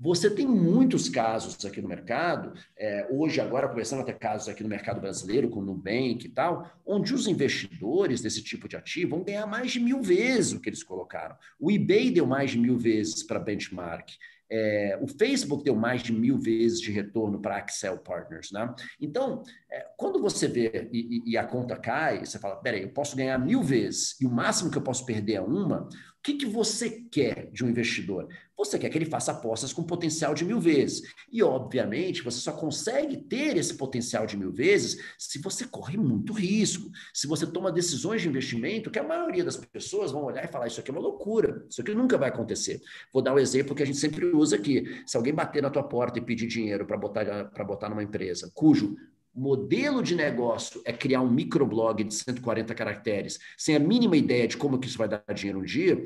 Você tem muitos casos aqui no mercado, é, hoje, agora, começando até casos aqui no mercado brasileiro, com o Nubank e tal, onde os investidores desse tipo de ativo vão ganhar mais de mil vezes o que eles colocaram. O eBay deu mais de mil vezes para benchmark. É, o Facebook deu mais de mil vezes de retorno para Excel Partners, né? Então, é, quando você vê e, e, a conta cai, você fala, peraí, eu posso ganhar mil vezes e o máximo que eu posso perder é uma, o que, que você quer de um investidor? Você quer que ele faça apostas com potencial de mil vezes. E, obviamente, você só consegue ter esse potencial de mil vezes se você corre muito risco, se você toma decisões de investimento que a maioria das pessoas vão olhar e falar: Isso aqui é uma loucura, isso aqui nunca vai acontecer. Vou dar um exemplo que a gente sempre usa aqui. Se alguém bater na tua porta e pedir dinheiro para botar, botar numa empresa cujo modelo de negócio é criar um microblog de 140 caracteres, sem a mínima ideia de como que isso vai dar dinheiro um dia,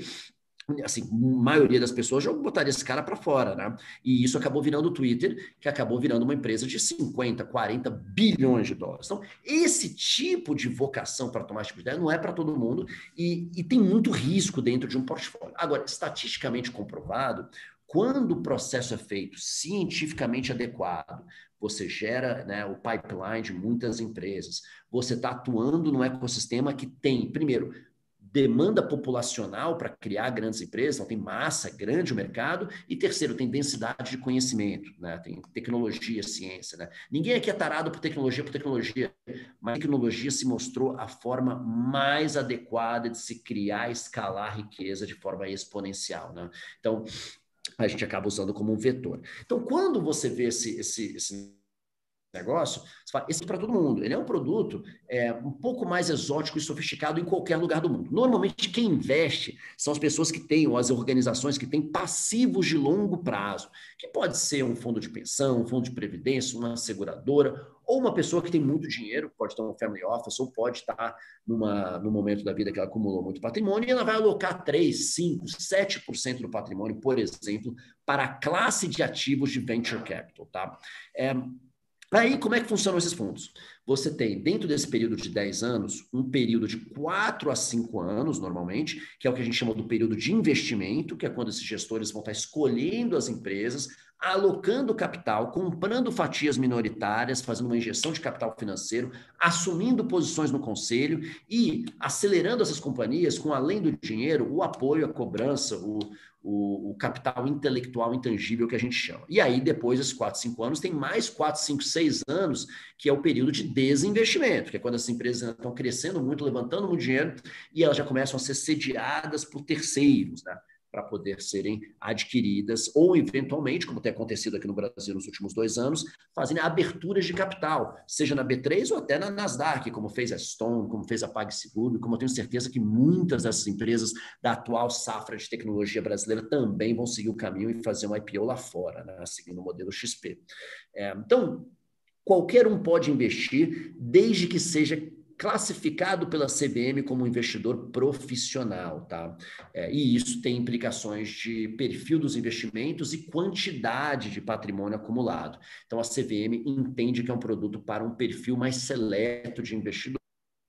assim, a maioria das pessoas já botaria esse cara para fora, né? E isso acabou virando o Twitter, que acabou virando uma empresa de 50, 40 bilhões de dólares. Então, esse tipo de vocação para tomar esse tipo de ideia não é para todo mundo e, e tem muito risco dentro de um portfólio. Agora, estatisticamente comprovado, quando o processo é feito cientificamente adequado, você gera né, o pipeline de muitas empresas, você está atuando num ecossistema que tem, primeiro, demanda populacional para criar grandes empresas, então tem massa grande o mercado, e terceiro, tem densidade de conhecimento, né? tem tecnologia, ciência. Né? Ninguém aqui é tarado por tecnologia, por tecnologia, mas a tecnologia se mostrou a forma mais adequada de se criar escalar riqueza de forma exponencial. Né? Então, a gente acaba usando como um vetor. Então, quando você vê esse, esse, esse negócio, você fala, esse é para todo mundo. Ele é um produto é, um pouco mais exótico e sofisticado em qualquer lugar do mundo. Normalmente, quem investe são as pessoas que têm, ou as organizações que têm passivos de longo prazo, que pode ser um fundo de pensão, um fundo de previdência, uma seguradora, ou uma pessoa que tem muito dinheiro, pode ter um family office, ou pode estar numa, no momento da vida que ela acumulou muito patrimônio, e ela vai alocar 3, 5, 7% do patrimônio, por exemplo, para a classe de ativos de venture capital. Tá? É, Aí, como é que funcionam esses fundos? Você tem, dentro desse período de 10 anos, um período de 4 a 5 anos, normalmente, que é o que a gente chama do período de investimento, que é quando esses gestores vão estar escolhendo as empresas, alocando capital, comprando fatias minoritárias, fazendo uma injeção de capital financeiro, assumindo posições no conselho e acelerando essas companhias com, além do dinheiro, o apoio, a cobrança, o, o, o, capital intelectual intangível que a gente chama. E aí, depois desses 4, 5 anos, tem mais 4, 5, 6 anos, que é o período de desinvestimento, que é quando as empresas estão crescendo muito, levantando muito dinheiro, e elas já começam a ser sediadas por terceiros, né? para poder serem adquiridas, ou eventualmente, como tem acontecido aqui no Brasil nos últimos dois anos, fazendo aberturas de capital, seja na B3 ou até na Nasdaq, como fez a Stone, como fez a PagSeguro, como eu tenho certeza que muitas dessas empresas da atual safra de tecnologia brasileira também vão seguir o caminho e fazer um IPO lá fora, né, seguindo o modelo XP. É, então, qualquer um pode investir, desde que seja classificado pela CVM como investidor profissional, tá? É, e isso tem implicações de perfil dos investimentos e quantidade de patrimônio acumulado. Então, a CVM entende que é um produto para um perfil mais seleto de investidor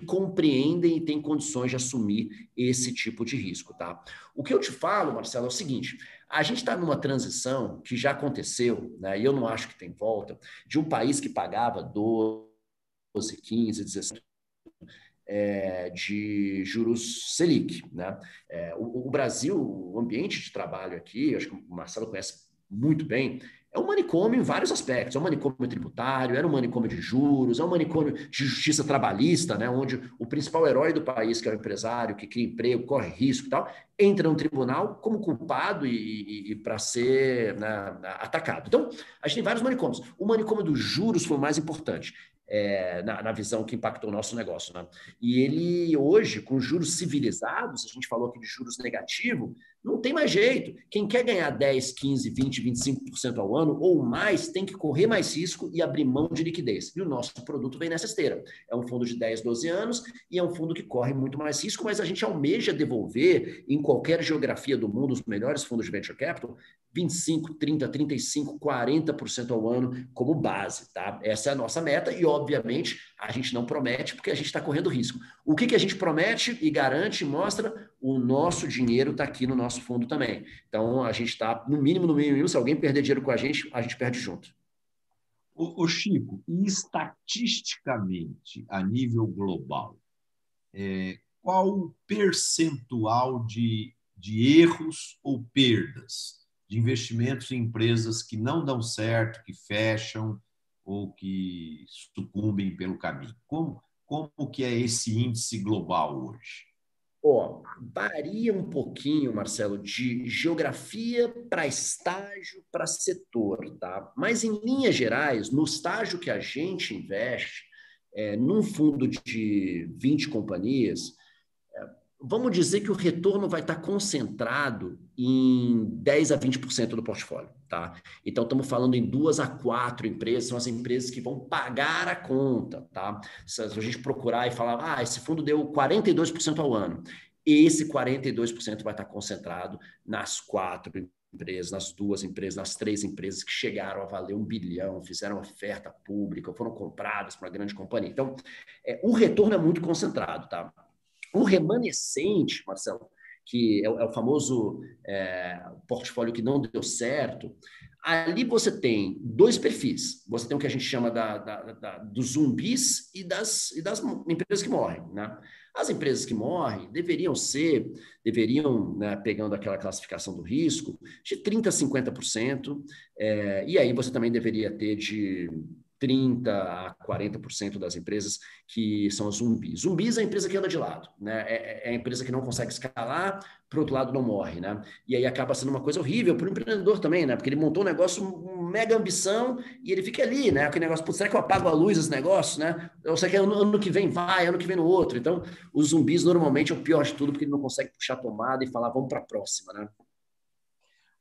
compreendem e têm condições de assumir esse tipo de risco, tá? O que eu te falo, Marcelo, é o seguinte: a gente está numa transição que já aconteceu, né? E eu não acho que tem volta, de um país que pagava 12, 15, 17 é, de juros Selic. Né? É, o, o, Brasil, o ambiente de trabalho aqui, acho que o Marcelo conhece muito bem, é um manicômio em vários aspectos. É um manicômio tributário, era um manicômio de juros, é um manicômio de justiça trabalhista, né? onde o principal herói do país, que é o empresário, que cria emprego, corre risco e tal, entra no tribunal como culpado e, e, e para ser né, atacado. Então, a gente tem vários manicômios. O manicômio dos juros foi o mais importante é, na, na, visão que impactou o nosso negócio. Né? E ele, hoje, com juros civilizados, a gente falou aqui de juros negativo, não tem mais jeito. Quem quer ganhar 10, 15, 20, 25% ao ano ou mais tem que correr mais risco e abrir mão de liquidez. E o nosso produto vem nessa esteira. É um fundo de 10, 12 anos e é um fundo que corre muito mais risco, mas a gente almeja devolver em qualquer geografia do mundo, os melhores fundos de venture capital, 25, 30, 35, 40% ao ano como base, tá? Essa é a nossa meta e, obviamente, a gente não promete porque a gente está correndo risco. O que, que a gente promete e garante mostra? O nosso dinheiro está aqui no nosso fundo também. Então, a gente está, no mínimo, no mínimo, se alguém perder dinheiro com a gente, a gente perde junto. O, Chico, e estatisticamente, a nível global, é, qual o percentual de, de erros ou perdas de investimentos em empresas que não dão certo, que fecham ou que sucumbem pelo caminho? Como, como que é esse índice global hoje? Ó, varia um pouquinho, Marcelo, de geografia para estágio para setor, tá? Mas em linhas gerais, no estágio que a gente investe, é, num fundo de 20 companhias, vamos dizer que o retorno vai estar concentrado em 10 a 20% do portfólio, tá? Então estamos falando em duas a quatro empresas, são as empresas que vão pagar a conta, tá? Se a gente procurar e falar, ah, esse fundo deu 42% ao ano, esse 42% vai estar concentrado nas quatro empresas, nas duas empresas, nas três empresas que chegaram a valer um bilhão, fizeram oferta pública, foram compradas por uma grande companhia. Então, é, o retorno é muito concentrado, tá? O remanescente, Marcelo, que é, é o famoso é, portfólio que não deu certo, ali você tem dois perfis. Você tem o que a gente chama da, da, da, dos zumbis e das, e das empresas que morrem. Né? As empresas que morrem deveriam ser, deveriam, né, pegando aquela classificação do risco, de 30% a 50%, é, e aí você também deveria ter de 30% a 40% das empresas que são zumbis. Zumbis é a empresa que anda de lado, né? É, é, a empresa que não consegue escalar, por outro lado não morre, né? E aí acaba sendo uma coisa horrível para o empreendedor também, né? Porque ele montou um negócio, uma mega ambição, e ele fica ali, né? Aquele negócio, será que eu apago a luz esse negócio, né? Ou será que ano, ano que vem vai, ano que vem no outro? Então, os zumbis normalmente é o pior de tudo, porque ele não consegue puxar a tomada e falar, vamos para a próxima, né?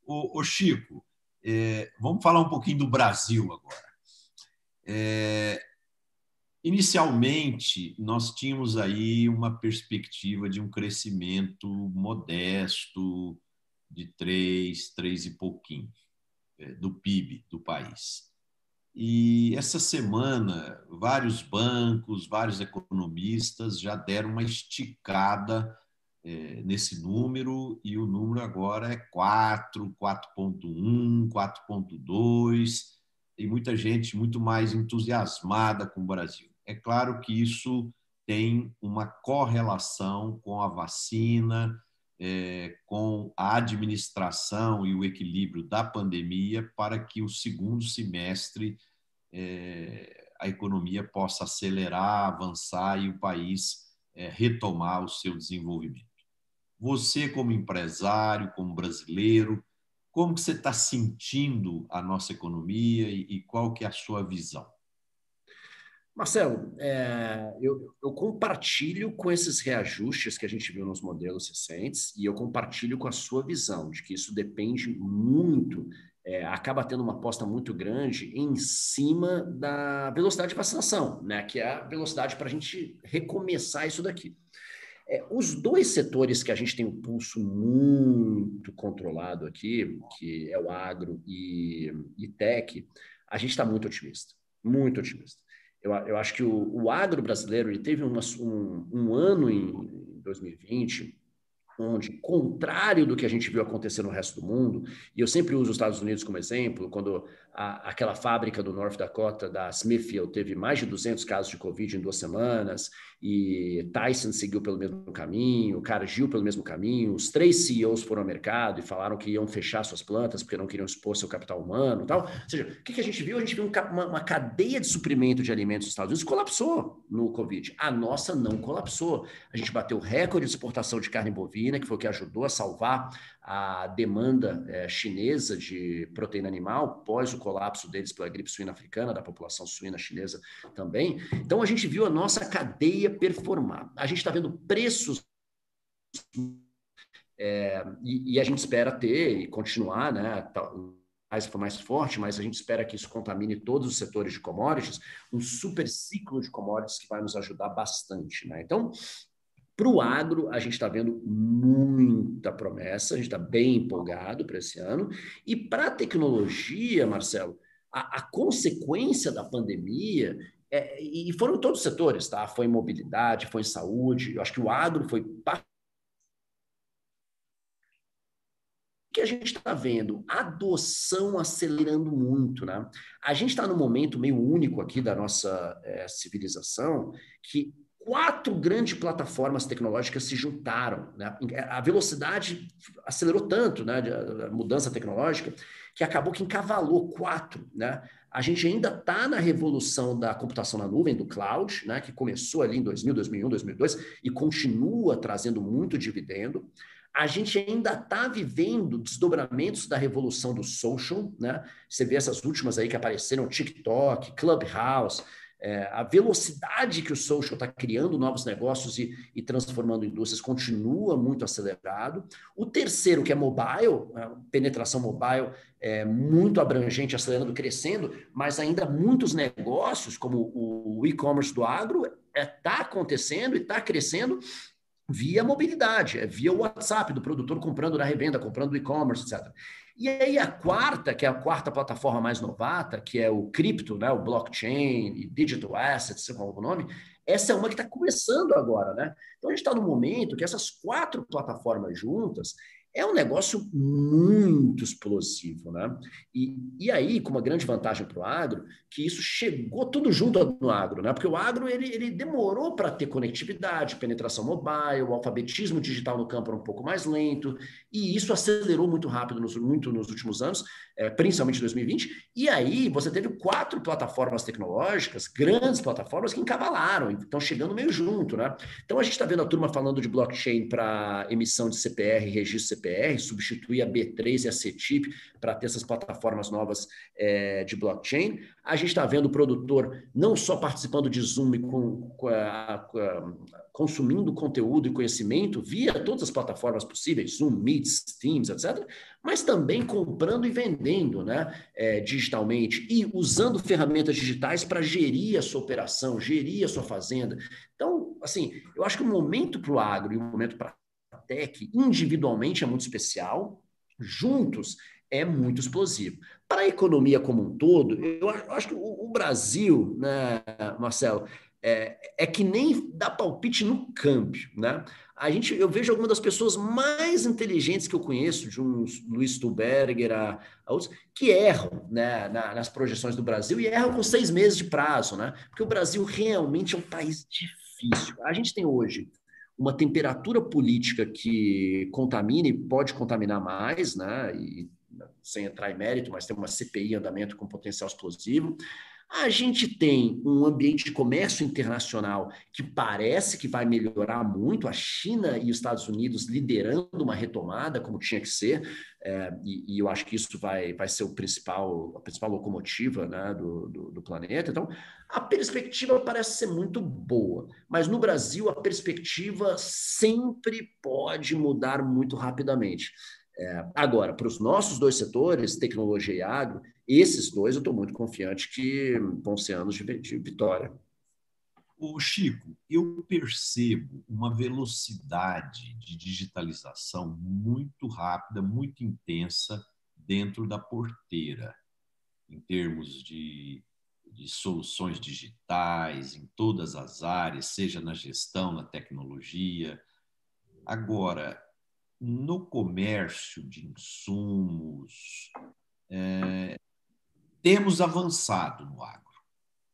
O, o Chico, é, vamos falar um pouquinho do Brasil agora. É, inicialmente, nós tínhamos aí uma perspectiva de um crescimento modesto de 3, 3 e pouquinho é, do PIB do país. E essa semana, vários bancos, vários economistas já deram uma esticada é, nesse número, e o número agora é 4, 4,1, 4,2 tem muita gente muito mais entusiasmada com o Brasil. É claro que isso tem uma correlação com a vacina, é, com a administração e o equilíbrio da pandemia para que o segundo semestre é, a economia possa acelerar, avançar e o país é, retomar o seu desenvolvimento. Você, como empresário, como brasileiro, como que você está sentindo a nossa economia e, e, qual que é a sua visão? Marcelo, é, eu, eu, compartilho com esses reajustes que a gente viu nos modelos recentes e eu compartilho com a sua visão de que isso depende muito, é, acaba tendo uma aposta muito grande em cima da velocidade de vacinação, né, que é a velocidade para a gente recomeçar isso daqui. É, os dois setores que a gente tem um pulso muito controlado aqui, que é o agro e, e tech, a gente está muito otimista, muito otimista. Eu, eu acho que o, o agro brasileiro ele teve uma, um, um ano em 2020 onde, contrário do que a gente viu acontecer no resto do mundo, e eu sempre uso os Estados Unidos como exemplo, quando a, aquela fábrica do North Dakota, da Smithfield, teve mais de 200 casos de Covid em duas semanas, e Tyson seguiu pelo mesmo caminho, Cargill pelo mesmo caminho, os três CEOs foram ao mercado e falaram que iam fechar suas plantas porque não queriam expor seu capital humano tal. Ou seja, o que, que a gente viu? A gente viu uma, uma cadeia de suprimento de alimentos nos Estados Unidos colapsou no Covid. A nossa não colapsou. A gente bateu recorde de exportação de carne bovina, que foi o que ajudou a salvar a demanda é, chinesa de proteína animal pós o colapso deles pela gripe suína africana, da população suína chinesa também. Então, a gente viu a nossa cadeia performar. A gente está vendo preços. É, e, e, a gente espera ter e continuar, né? mais for mais forte, mas a gente espera que isso contamine todos os setores de commodities, um super ciclo de commodities que vai nos ajudar bastante. Né? Então, para o agro, a gente está vendo muita promessa, a gente está bem empolgado para esse ano. E para a tecnologia, Marcelo, a, a, consequência da pandemia, é, e foram todos os setores, tá? Foi em mobilidade, foi em saúde, eu acho que o agro foi que a gente está vendo? Adoção acelerando muito, né? A gente está num momento meio único aqui da nossa é, civilização que quatro grandes plataformas tecnológicas se juntaram. Né? A velocidade acelerou tanto, né, a mudança tecnológica, que acabou que encavalou quatro. Né? A gente ainda está na revolução da computação na nuvem, do cloud, né, que começou ali em 2000, 2001, 2002 e continua trazendo muito dividendo. A gente ainda está vivendo desdobramentos da revolução do social, né? Você vê essas últimas aí que apareceram, TikTok, Clubhouse, É, a velocidade que o social está criando novos negócios e, e, transformando indústrias continua muito acelerado. O terceiro, que é mobile, a penetração mobile é muito abrangente, acelerando, crescendo, mas ainda muitos negócios, como o e-commerce do agro, está é, tá acontecendo e está crescendo via mobilidade, é via WhatsApp do produtor comprando na revenda, comprando e-commerce, etc. E aí a quarta, que é a quarta plataforma mais novata, que é o cripto, né, o blockchain digital assets, sei é o nome, essa é uma que está começando agora, né? Então a gente está no momento que essas quatro plataformas juntas, é um negócio muito explosivo, né? E, e aí, com uma grande vantagem para o agro, que isso chegou tudo junto no agro, né? Porque o agro ele, ele demorou para ter conectividade, penetração mobile, o alfabetismo digital no campo era um pouco mais lento, e isso acelerou muito rápido, nos, muito nos últimos anos, é, principalmente em 2020. E aí você teve quatro plataformas tecnológicas, grandes plataformas, que encavalaram, estão chegando meio junto, né? Então a gente está vendo a turma falando de blockchain para emissão de CPR, registro CPR, substituir a B3 e a CTIP para ter essas plataformas novas é, de blockchain. A gente está vendo o produtor não só participando de Zoom com, com, a, com a, consumindo conteúdo e conhecimento via todas as plataformas possíveis, Zoom, Meets, Teams, etc., mas também comprando e vendendo né, é, digitalmente e usando ferramentas digitais para gerir a sua operação, gerir a sua fazenda. Então, assim, eu acho que o momento para o agro e o momento para tech, individualmente, é muito especial, juntos é muito explosivo. Para a economia como um todo, eu acho que o Brasil, né, Marcelo, é, é, que nem dar palpite no câmbio, né? A gente, eu vejo algumas das pessoas mais inteligentes que eu conheço, de uns Luiz Stuberger a, a outros, que erram né, na, nas projeções do Brasil e erram com seis meses de prazo, né? Porque o Brasil realmente é um país difícil. A gente tem hoje uma temperatura política que contamina e pode contaminar mais, né? E, sem entrar em mérito, mas tem uma CPI em andamento com potencial explosivo. A gente tem um ambiente de comércio internacional que parece que vai melhorar muito, a China e os Estados Unidos liderando uma retomada, como tinha que ser, é, e, e, eu acho que isso vai, vai ser o principal, a principal locomotiva né, do, do, do planeta. Então, a perspectiva parece ser muito boa, mas no Brasil a perspectiva sempre pode mudar muito rapidamente. É, agora, para os nossos dois setores, tecnologia e agro, esses dois eu estou muito confiante que vão ser anos de, vitória. O Chico, eu percebo uma velocidade de digitalização muito rápida, muito intensa dentro da porteira, em termos de, de soluções digitais, em todas as áreas, seja na gestão, na tecnologia. Agora, no comércio de insumos, é, temos avançado no agro,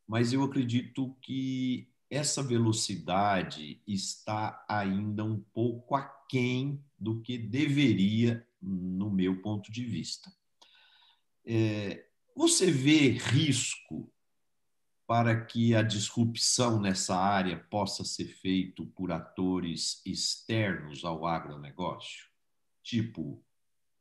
mas eu acredito que essa velocidade está ainda um pouco aquém do que deveria, no meu ponto de vista. É, você vê risco para que a disrupção nessa área possa ser feito por atores externos ao agronegócio? Tipo,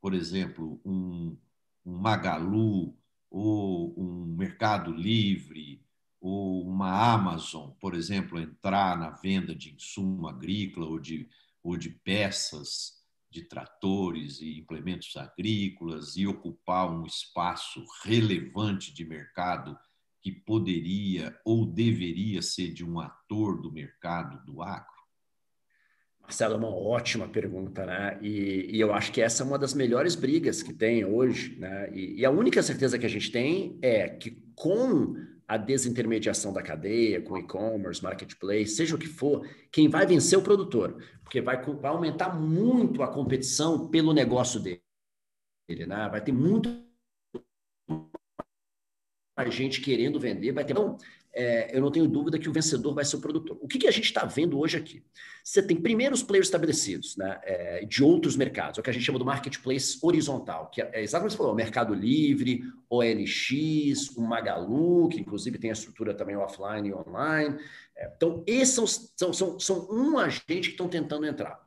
por exemplo, um, um Magalu ou um Mercado Livre ou uma Amazon, por exemplo, entrar na venda de insumo agrícola ou de, ou de peças de tratores e implementos agrícolas e ocupar um espaço relevante de mercado que poderia ou deveria ser de um ator do mercado do agro? Marcelo, é uma ótima pergunta, né? E, e, eu acho que essa é uma das melhores brigas que tem hoje, né? E, e, a única certeza que a gente tem é que com a desintermediação da cadeia, com e-commerce, marketplace, seja o que for, quem vai vencer é o produtor, porque vai, vai aumentar muito a competição pelo negócio dele, né? Vai ter muito gente querendo vender, vai ter. Então, é, eu não tenho dúvida que o vencedor vai ser o produtor. O que, que a gente está vendo hoje aqui? Você tem primeiro os players estabelecidos, né, é, de outros mercados, é o que a gente chama do marketplace horizontal, que é, é exatamente o que você falou, Mercado Livre, OLX, o Magalu, que inclusive tem a estrutura também offline e online. É, então, esses são, são, são, são um agente que estão tentando entrar.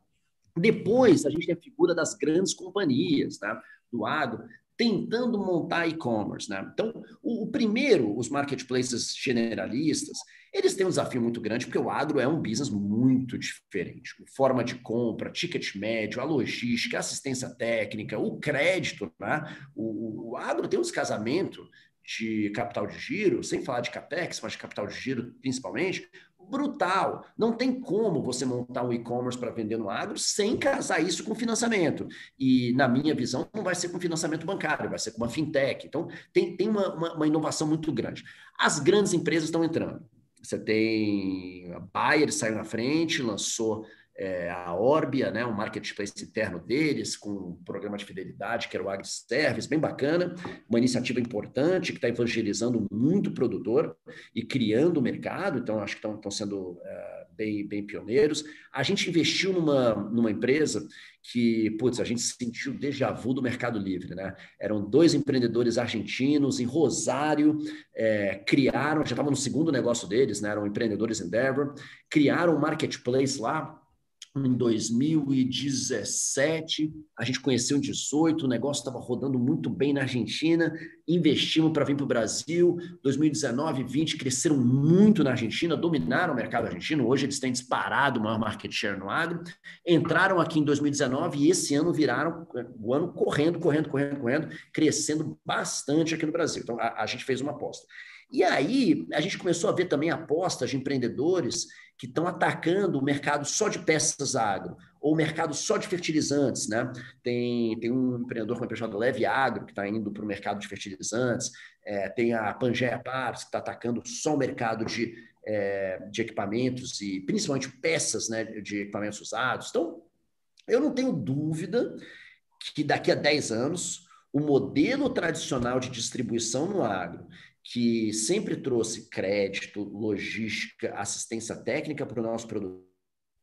Depois, a gente tem a figura das grandes companhias, né, do agro, tentando montar e-commerce. Né? Então, o, o, primeiro, os marketplaces generalistas, eles têm um desafio muito grande, porque o agro é um business muito diferente. Forma de compra, ticket médio, a logística, assistência técnica, o crédito. Né? O, o agro tem um descasamento de capital de giro, sem falar de capex, mas de capital de giro principalmente, brutal. Não tem como você montar um e-commerce para vender no agro sem casar isso com financiamento. E, na minha visão, não vai ser com financiamento bancário, vai ser com uma fintech. Então, tem, tem uma, uma, uma inovação muito grande. As grandes empresas estão entrando. Você tem a Bayer saiu na frente, lançou é, a Orbia, né, um marketplace interno deles, com um programa de fidelidade, que era o AgriService, bem bacana, uma iniciativa importante que está evangelizando muito produtor e criando o mercado, então acho que estão sendo é, bem, bem pioneiros. A gente investiu numa, numa empresa que, putz, a gente sentiu déjà vu do Mercado Livre, né? Eram dois empreendedores argentinos em Rosário, é, criaram, já estava no segundo negócio deles, né? Eram empreendedores Endeavor, criaram um marketplace lá em 2017, a gente conheceu em 18, o negócio estava rodando muito bem na Argentina, investimos para vir para o Brasil, 2019 e 20 cresceram muito na Argentina, dominaram o mercado argentino, hoje eles têm disparado o maior market share no agro, entraram aqui em 2019 e esse ano viraram o ano correndo, correndo, correndo, correndo, crescendo bastante aqui no Brasil. Então a, a gente fez uma aposta. E aí a gente começou a ver também apostas de empreendedores que estão atacando o mercado só de peças agro, ou o mercado só de fertilizantes, né? Tem, tem um empreendedor com a empresa Leve Agro, que está indo para o mercado de fertilizantes, é, tem a Pangeia Pars, que está atacando só o mercado de, é, de equipamentos e principalmente peças né, de equipamentos usados. Então, eu não tenho dúvida que daqui a 10 anos o modelo tradicional de distribuição no agro que sempre trouxe crédito, logística, assistência técnica para o nosso produto,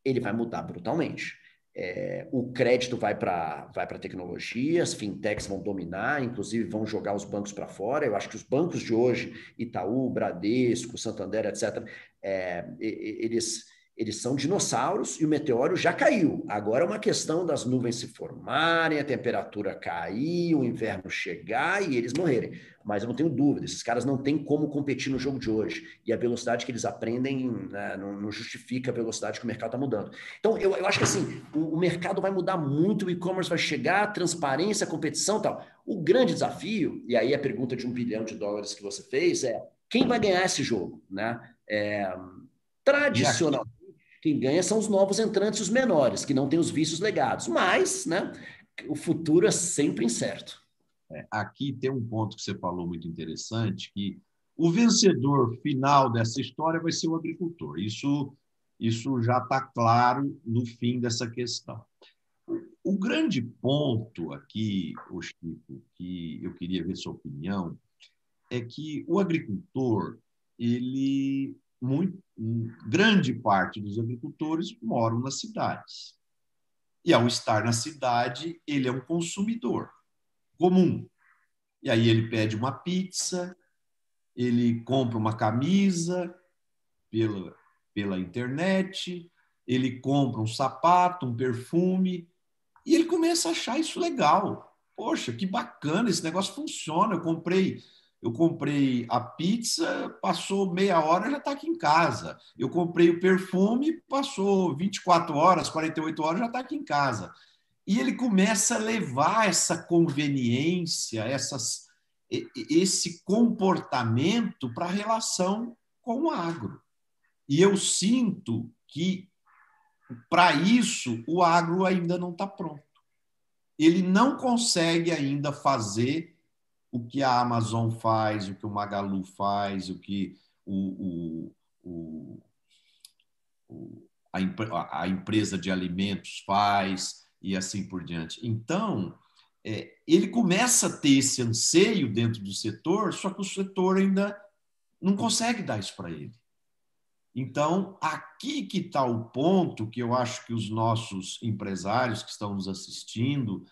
ele vai mudar brutalmente. É, o crédito vai para vai a tecnologia, as fintechs vão dominar, inclusive vão jogar os bancos para fora. Eu acho que os bancos de hoje, Itaú, Bradesco, Santander, etc., é, eles eles são dinossauros e o meteoro já caiu. Agora é uma questão das nuvens se formarem, a temperatura cair, o inverno chegar e eles morrerem. Mas eu não tenho dúvida, esses caras não têm como competir no jogo de hoje. E a velocidade que eles aprendem né, não, não, justifica a velocidade que o mercado está mudando. Então, eu, eu, acho que assim, o, o mercado vai mudar muito, o e-commerce vai chegar, transparência, competição tal. O grande desafio, e aí a pergunta de um bilhão de dólares que você fez é quem vai ganhar esse jogo? Né? É, tradicional quem ganha são os novos entrantes, os menores, que não têm os vícios legados. Mas, né, o futuro é sempre incerto. É, aqui tem um ponto que você falou muito interessante, que o vencedor final dessa história vai ser o agricultor. Isso, isso já está claro no fim dessa questão. O grande ponto aqui, o Chico, que eu queria ver sua opinião, é que o agricultor ele muito, grande parte dos agricultores moram nas cidades. E ao estar na cidade, ele é um consumidor comum. E aí ele pede uma pizza, ele compra uma camisa pela, pela internet, ele compra um sapato, um perfume, e ele começa a achar isso legal. Poxa, que bacana, esse negócio funciona. Eu comprei eu comprei a pizza, passou meia hora, já está aqui em casa. Eu comprei o perfume, passou 24 horas, 48 horas, já está aqui em casa. E ele começa a levar essa conveniência, essas, esse comportamento para a relação com o agro. E eu sinto que, para isso, o agro ainda não está pronto. Ele não consegue ainda fazer o que a Amazon faz, o que o Magalu faz, o que o, o, o, a, a, empresa de alimentos faz e assim por diante. Então, é, ele começa a ter esse anseio dentro do setor, só que o setor ainda não consegue dar isso para ele. Então, aqui que está o ponto que eu acho que os nossos empresários que estão nos assistindo,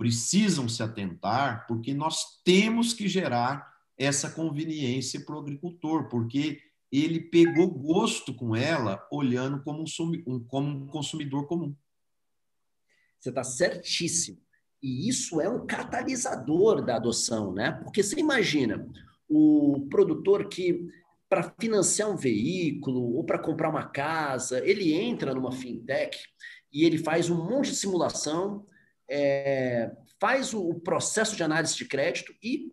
precisam se atentar, porque nós temos que gerar essa conveniência para o agricultor, porque ele pegou gosto com ela, olhando como um, como um consumidor comum. Você está certíssimo. E isso é um catalisador da adoção, né? Porque você imagina o produtor que para financiar um veículo ou para comprar uma casa, ele entra numa fintech e ele faz um monte de simulação, é, faz o processo de análise de crédito e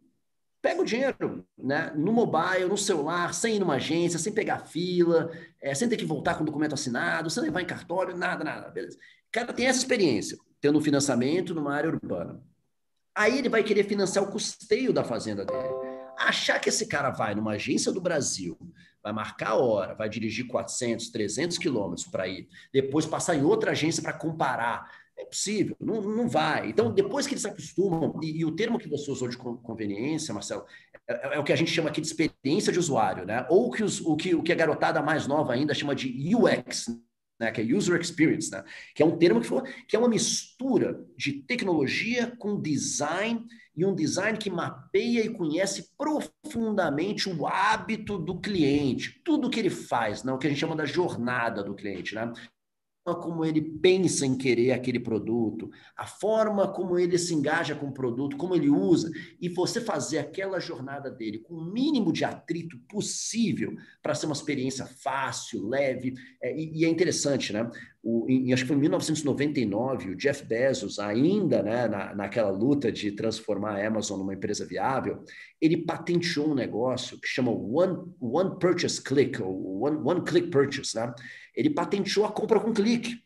pega o dinheiro né, no mobile, no celular, sem ir numa agência, sem pegar fila, é, sem ter que voltar com o documento assinado, sem levar em cartório, nada, nada. Beleza. O cara tem essa experiência, tendo financiamento numa área urbana. Aí ele vai querer financiar o custeio da fazenda dele achar que esse cara vai numa agência do Brasil, vai marcar a hora, vai dirigir 400, 300 quilômetros para ir, depois passar em outra agência para comparar, é possível, não, não vai. Então, depois que eles se acostumam, e, e o termo que você usou de conveniência, Marcelo, é, é, é, o que a gente chama aqui de experiência de usuário, né? Ou que os, o, que, o que a garotada mais nova ainda chama de UX, né, que é User Experience, né, que é um termo que, for, que é uma mistura de tecnologia com design e um design que mapeia e conhece profundamente o hábito do cliente, tudo que ele faz, né, o que a gente chama da jornada do cliente. Né? Como ele pensa em querer aquele produto, a forma como ele se engaja com o produto, como ele usa, e você fazer aquela jornada dele com o mínimo de atrito possível para ser uma experiência fácil, leve, é, e, e, é interessante, né? O, em, acho que foi em 1999, o Jeff Bezos, ainda né, na, naquela luta de transformar a Amazon numa empresa viável, ele patenteou um negócio que chama One, one Purchase Click, ou One, one Click Purchase, né? Ele patenteou a compra com clique,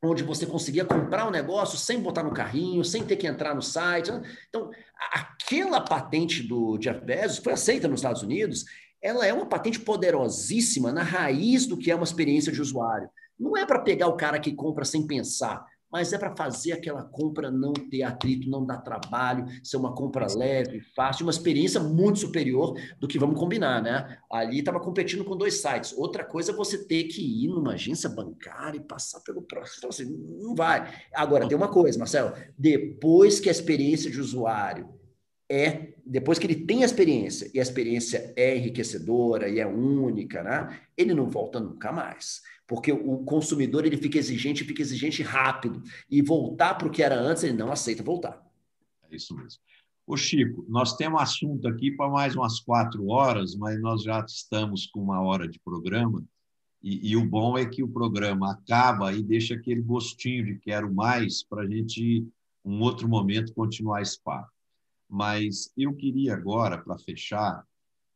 onde você conseguia comprar o um negócio sem botar no carrinho, sem ter que entrar no site. Então, aquela patente do Jeff Bezos foi aceita nos Estados Unidos. Ela é uma patente poderosíssima na raiz do que é uma experiência de usuário. Não é para pegar o cara que compra sem pensar mas é para fazer aquela compra não ter atrito, não dar trabalho, ser uma compra leve, fácil, uma experiência muito superior do que vamos combinar, né? Ali estava competindo com dois sites. Outra coisa é você ter que ir numa agência bancária e passar pelo processo. Então, assim, não vai. Agora, tem uma coisa, Marcelo, depois que a experiência de usuário é, depois que ele tem a experiência, e a experiência é enriquecedora e é única, né? Ele não volta nunca mais porque o consumidor ele fica exigente, fica exigente rápido, e voltar para o que era antes, ele não aceita voltar. É isso mesmo. Ô Chico, nós temos assunto aqui para mais umas quatro horas, mas nós já estamos com uma hora de programa, e, e o bom é que o programa acaba e deixa aquele gostinho de quero mais para a gente, um outro momento, continuar esse papo. Mas eu queria agora, para fechar,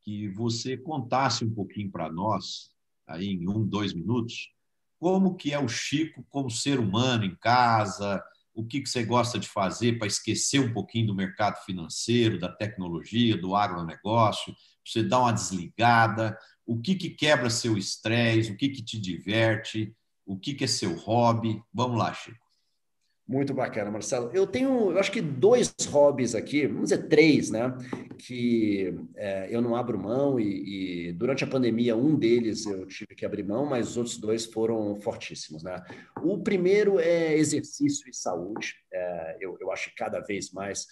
que você contasse um pouquinho para nós aí em um, dois minutos, como que é o Chico como ser humano em casa, o que, que você gosta de fazer para esquecer um pouquinho do mercado financeiro, da tecnologia, do agronegócio, você dar uma desligada, o que, que quebra seu estresse, o que, que te diverte, o que, que é seu hobby. Vamos lá, Chico. Muito bacana, Marcelo. Eu tenho, eu acho que dois hobbies aqui, vamos dizer três, né? Que é, eu não abro mão e, e, durante a pandemia um deles eu tive que abrir mão, mas os outros dois foram fortíssimos, né? O primeiro é exercício e saúde. É, eu, eu acho que cada vez mais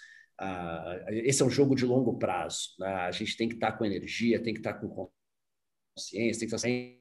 esse é um jogo de longo prazo. Né? A gente tem que estar com energia, tem que estar com consciência, tem que estar sem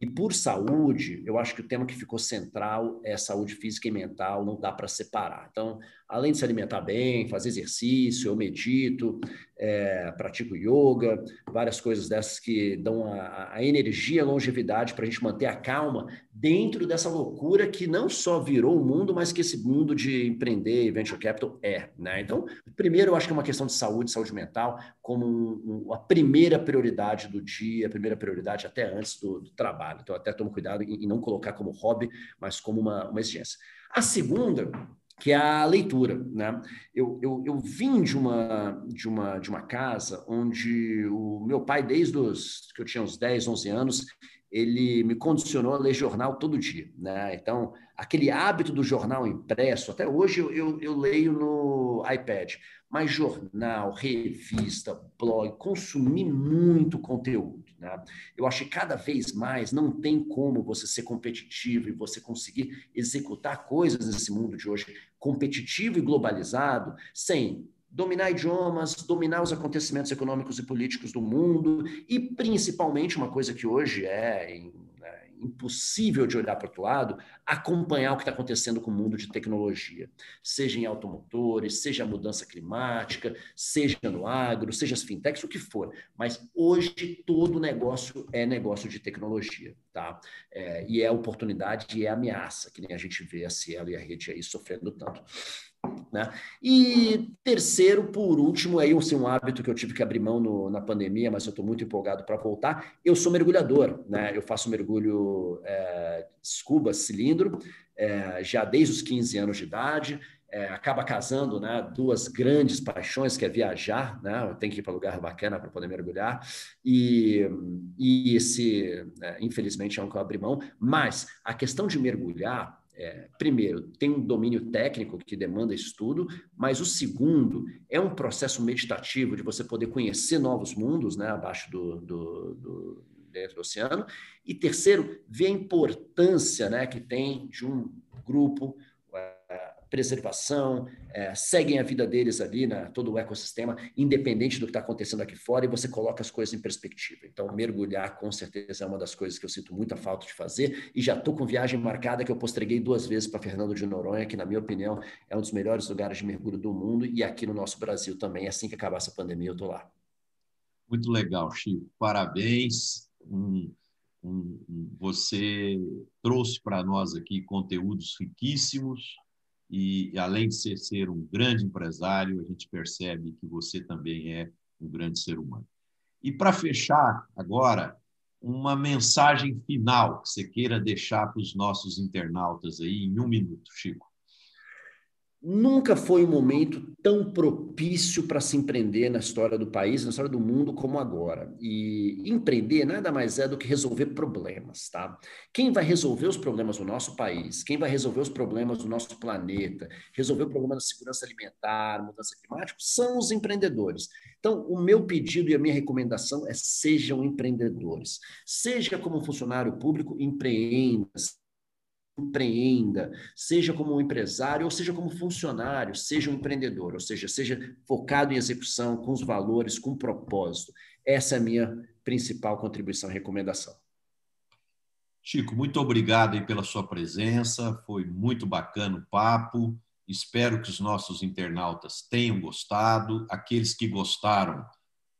e por saúde, eu acho que o tema que ficou central é saúde física e mental, não dá para separar. Então, além de se alimentar bem, fazer exercício, eu medito, é, pratico yoga, várias coisas dessas que dão a, a energia, a longevidade para a gente manter a calma dentro dessa loucura que não só virou o mundo, mas que esse mundo de empreender e venture capital é. Né? Então, primeiro, eu acho que é uma questão de saúde, saúde mental, como um, um, a primeira prioridade do dia, a primeira prioridade até antes do, do trabalho. Então, até tomo cuidado em, em, não colocar como hobby, mas como uma, uma exigência. A segunda que é a leitura, né? Eu, eu, eu vim de uma, de, uma, de uma casa onde o meu pai, desde os, que eu tinha uns 10, 11 anos, ele me condicionou a ler jornal todo dia, né? Então, aquele hábito do jornal impresso, até hoje eu, eu, eu leio no iPad, mas jornal, revista, blog, consumi muito conteúdo. Né? Eu acho que cada vez mais não tem como você ser competitivo e você conseguir executar coisas nesse mundo de hoje competitivo e globalizado sem dominar idiomas, dominar os acontecimentos econômicos e políticos do mundo e principalmente uma coisa que hoje é em, impossível de olhar para o outro lado, acompanhar o que está acontecendo com o mundo de tecnologia, seja em automotores, seja a mudança climática, seja no agro, seja as fintechs, o que for. Mas hoje todo negócio é negócio de tecnologia, tá? É, e é oportunidade e é ameaça, que nem a gente vê a Cielo e a rede aí sofrendo tanto. Né? E terceiro, por último, aí assim, um hábito que eu tive que abrir mão no, na pandemia, mas eu estou muito empolgado para voltar. Eu sou mergulhador, né? Eu faço mergulho é, scuba, cilindro, é, já desde os 15 anos de idade. É, acaba casando né, duas grandes paixões, que é viajar, né, tem que ir para lugar bacana para poder mergulhar, e, e esse, é, infelizmente, é um que eu abri mão, mas a questão de mergulhar, é, primeiro, tem um domínio técnico que demanda estudo, mas o segundo é um processo meditativo de você poder conhecer novos mundos, né, abaixo do, do, do dentro do oceano. E terceiro, ver a importância, né, que tem de um grupo preservação, é, seguem a vida deles ali, né, todo o ecossistema, independente do que está acontecendo aqui fora, e você coloca as coisas em perspectiva. Então, mergulhar, com certeza, é uma das coisas que eu sinto muita falta de fazer, e já estou com viagem marcada que eu postreguei duas vezes para Fernando de Noronha, que, na minha opinião, é um dos melhores lugares de mergulho do mundo, e aqui no nosso Brasil também, assim que acabar essa pandemia, eu estou lá. Muito legal, Chico. Parabéns. Você trouxe para nós aqui conteúdos riquíssimos e, além de ser, ser um grande empresário, a gente percebe que você também é um grande ser humano. E para fechar agora, uma mensagem final que você queira deixar para os nossos internautas aí em um minuto, Chico. Nunca foi um momento tão propício para se empreender na história do país, na história do mundo, como agora. E empreender nada mais é do que resolver problemas, tá? Quem vai resolver os problemas do nosso país, quem vai resolver os problemas do nosso planeta, resolver o problema da segurança alimentar, mudança climática, são os empreendedores. Então, o meu pedido e a minha recomendação é sejam empreendedores. Seja como funcionário público, empreenda, empreenda, seja como um empresário ou seja como funcionário, seja um empreendedor, ou seja, seja focado em execução, com os valores, com propósito. Essa é a minha principal contribuição e recomendação. Chico, muito obrigado pela sua presença, foi muito bacana o papo. Espero que os nossos internautas tenham gostado. Aqueles que gostaram,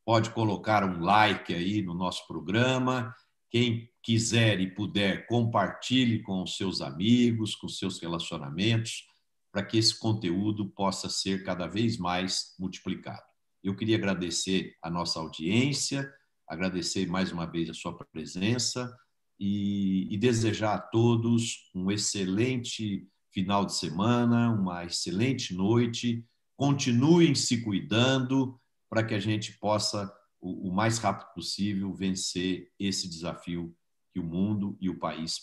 pode colocar um like aí no nosso programa. Quem quiser e puder, compartilhe com os seus amigos, com seus relacionamentos, para que esse conteúdo possa ser cada vez mais multiplicado. Eu queria agradecer a nossa audiência, agradecer mais uma vez a sua presença e, e desejar a todos um excelente final de semana, uma excelente noite. Continuem se cuidando para que a gente possa, o, o mais rápido possível, vencer esse desafio que o mundo e o país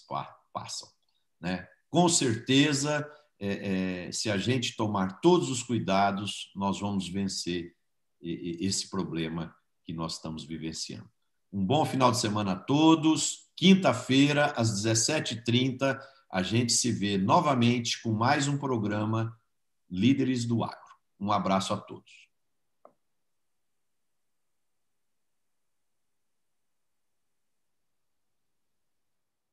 passam. Né? Com certeza, é, é, se a gente tomar todos os cuidados, nós vamos vencer esse problema que nós estamos vivenciando. Um bom final de semana a todos. Quinta-feira, às 17h30, a gente se vê novamente com mais um programa Líderes do Agro. Um abraço a todos.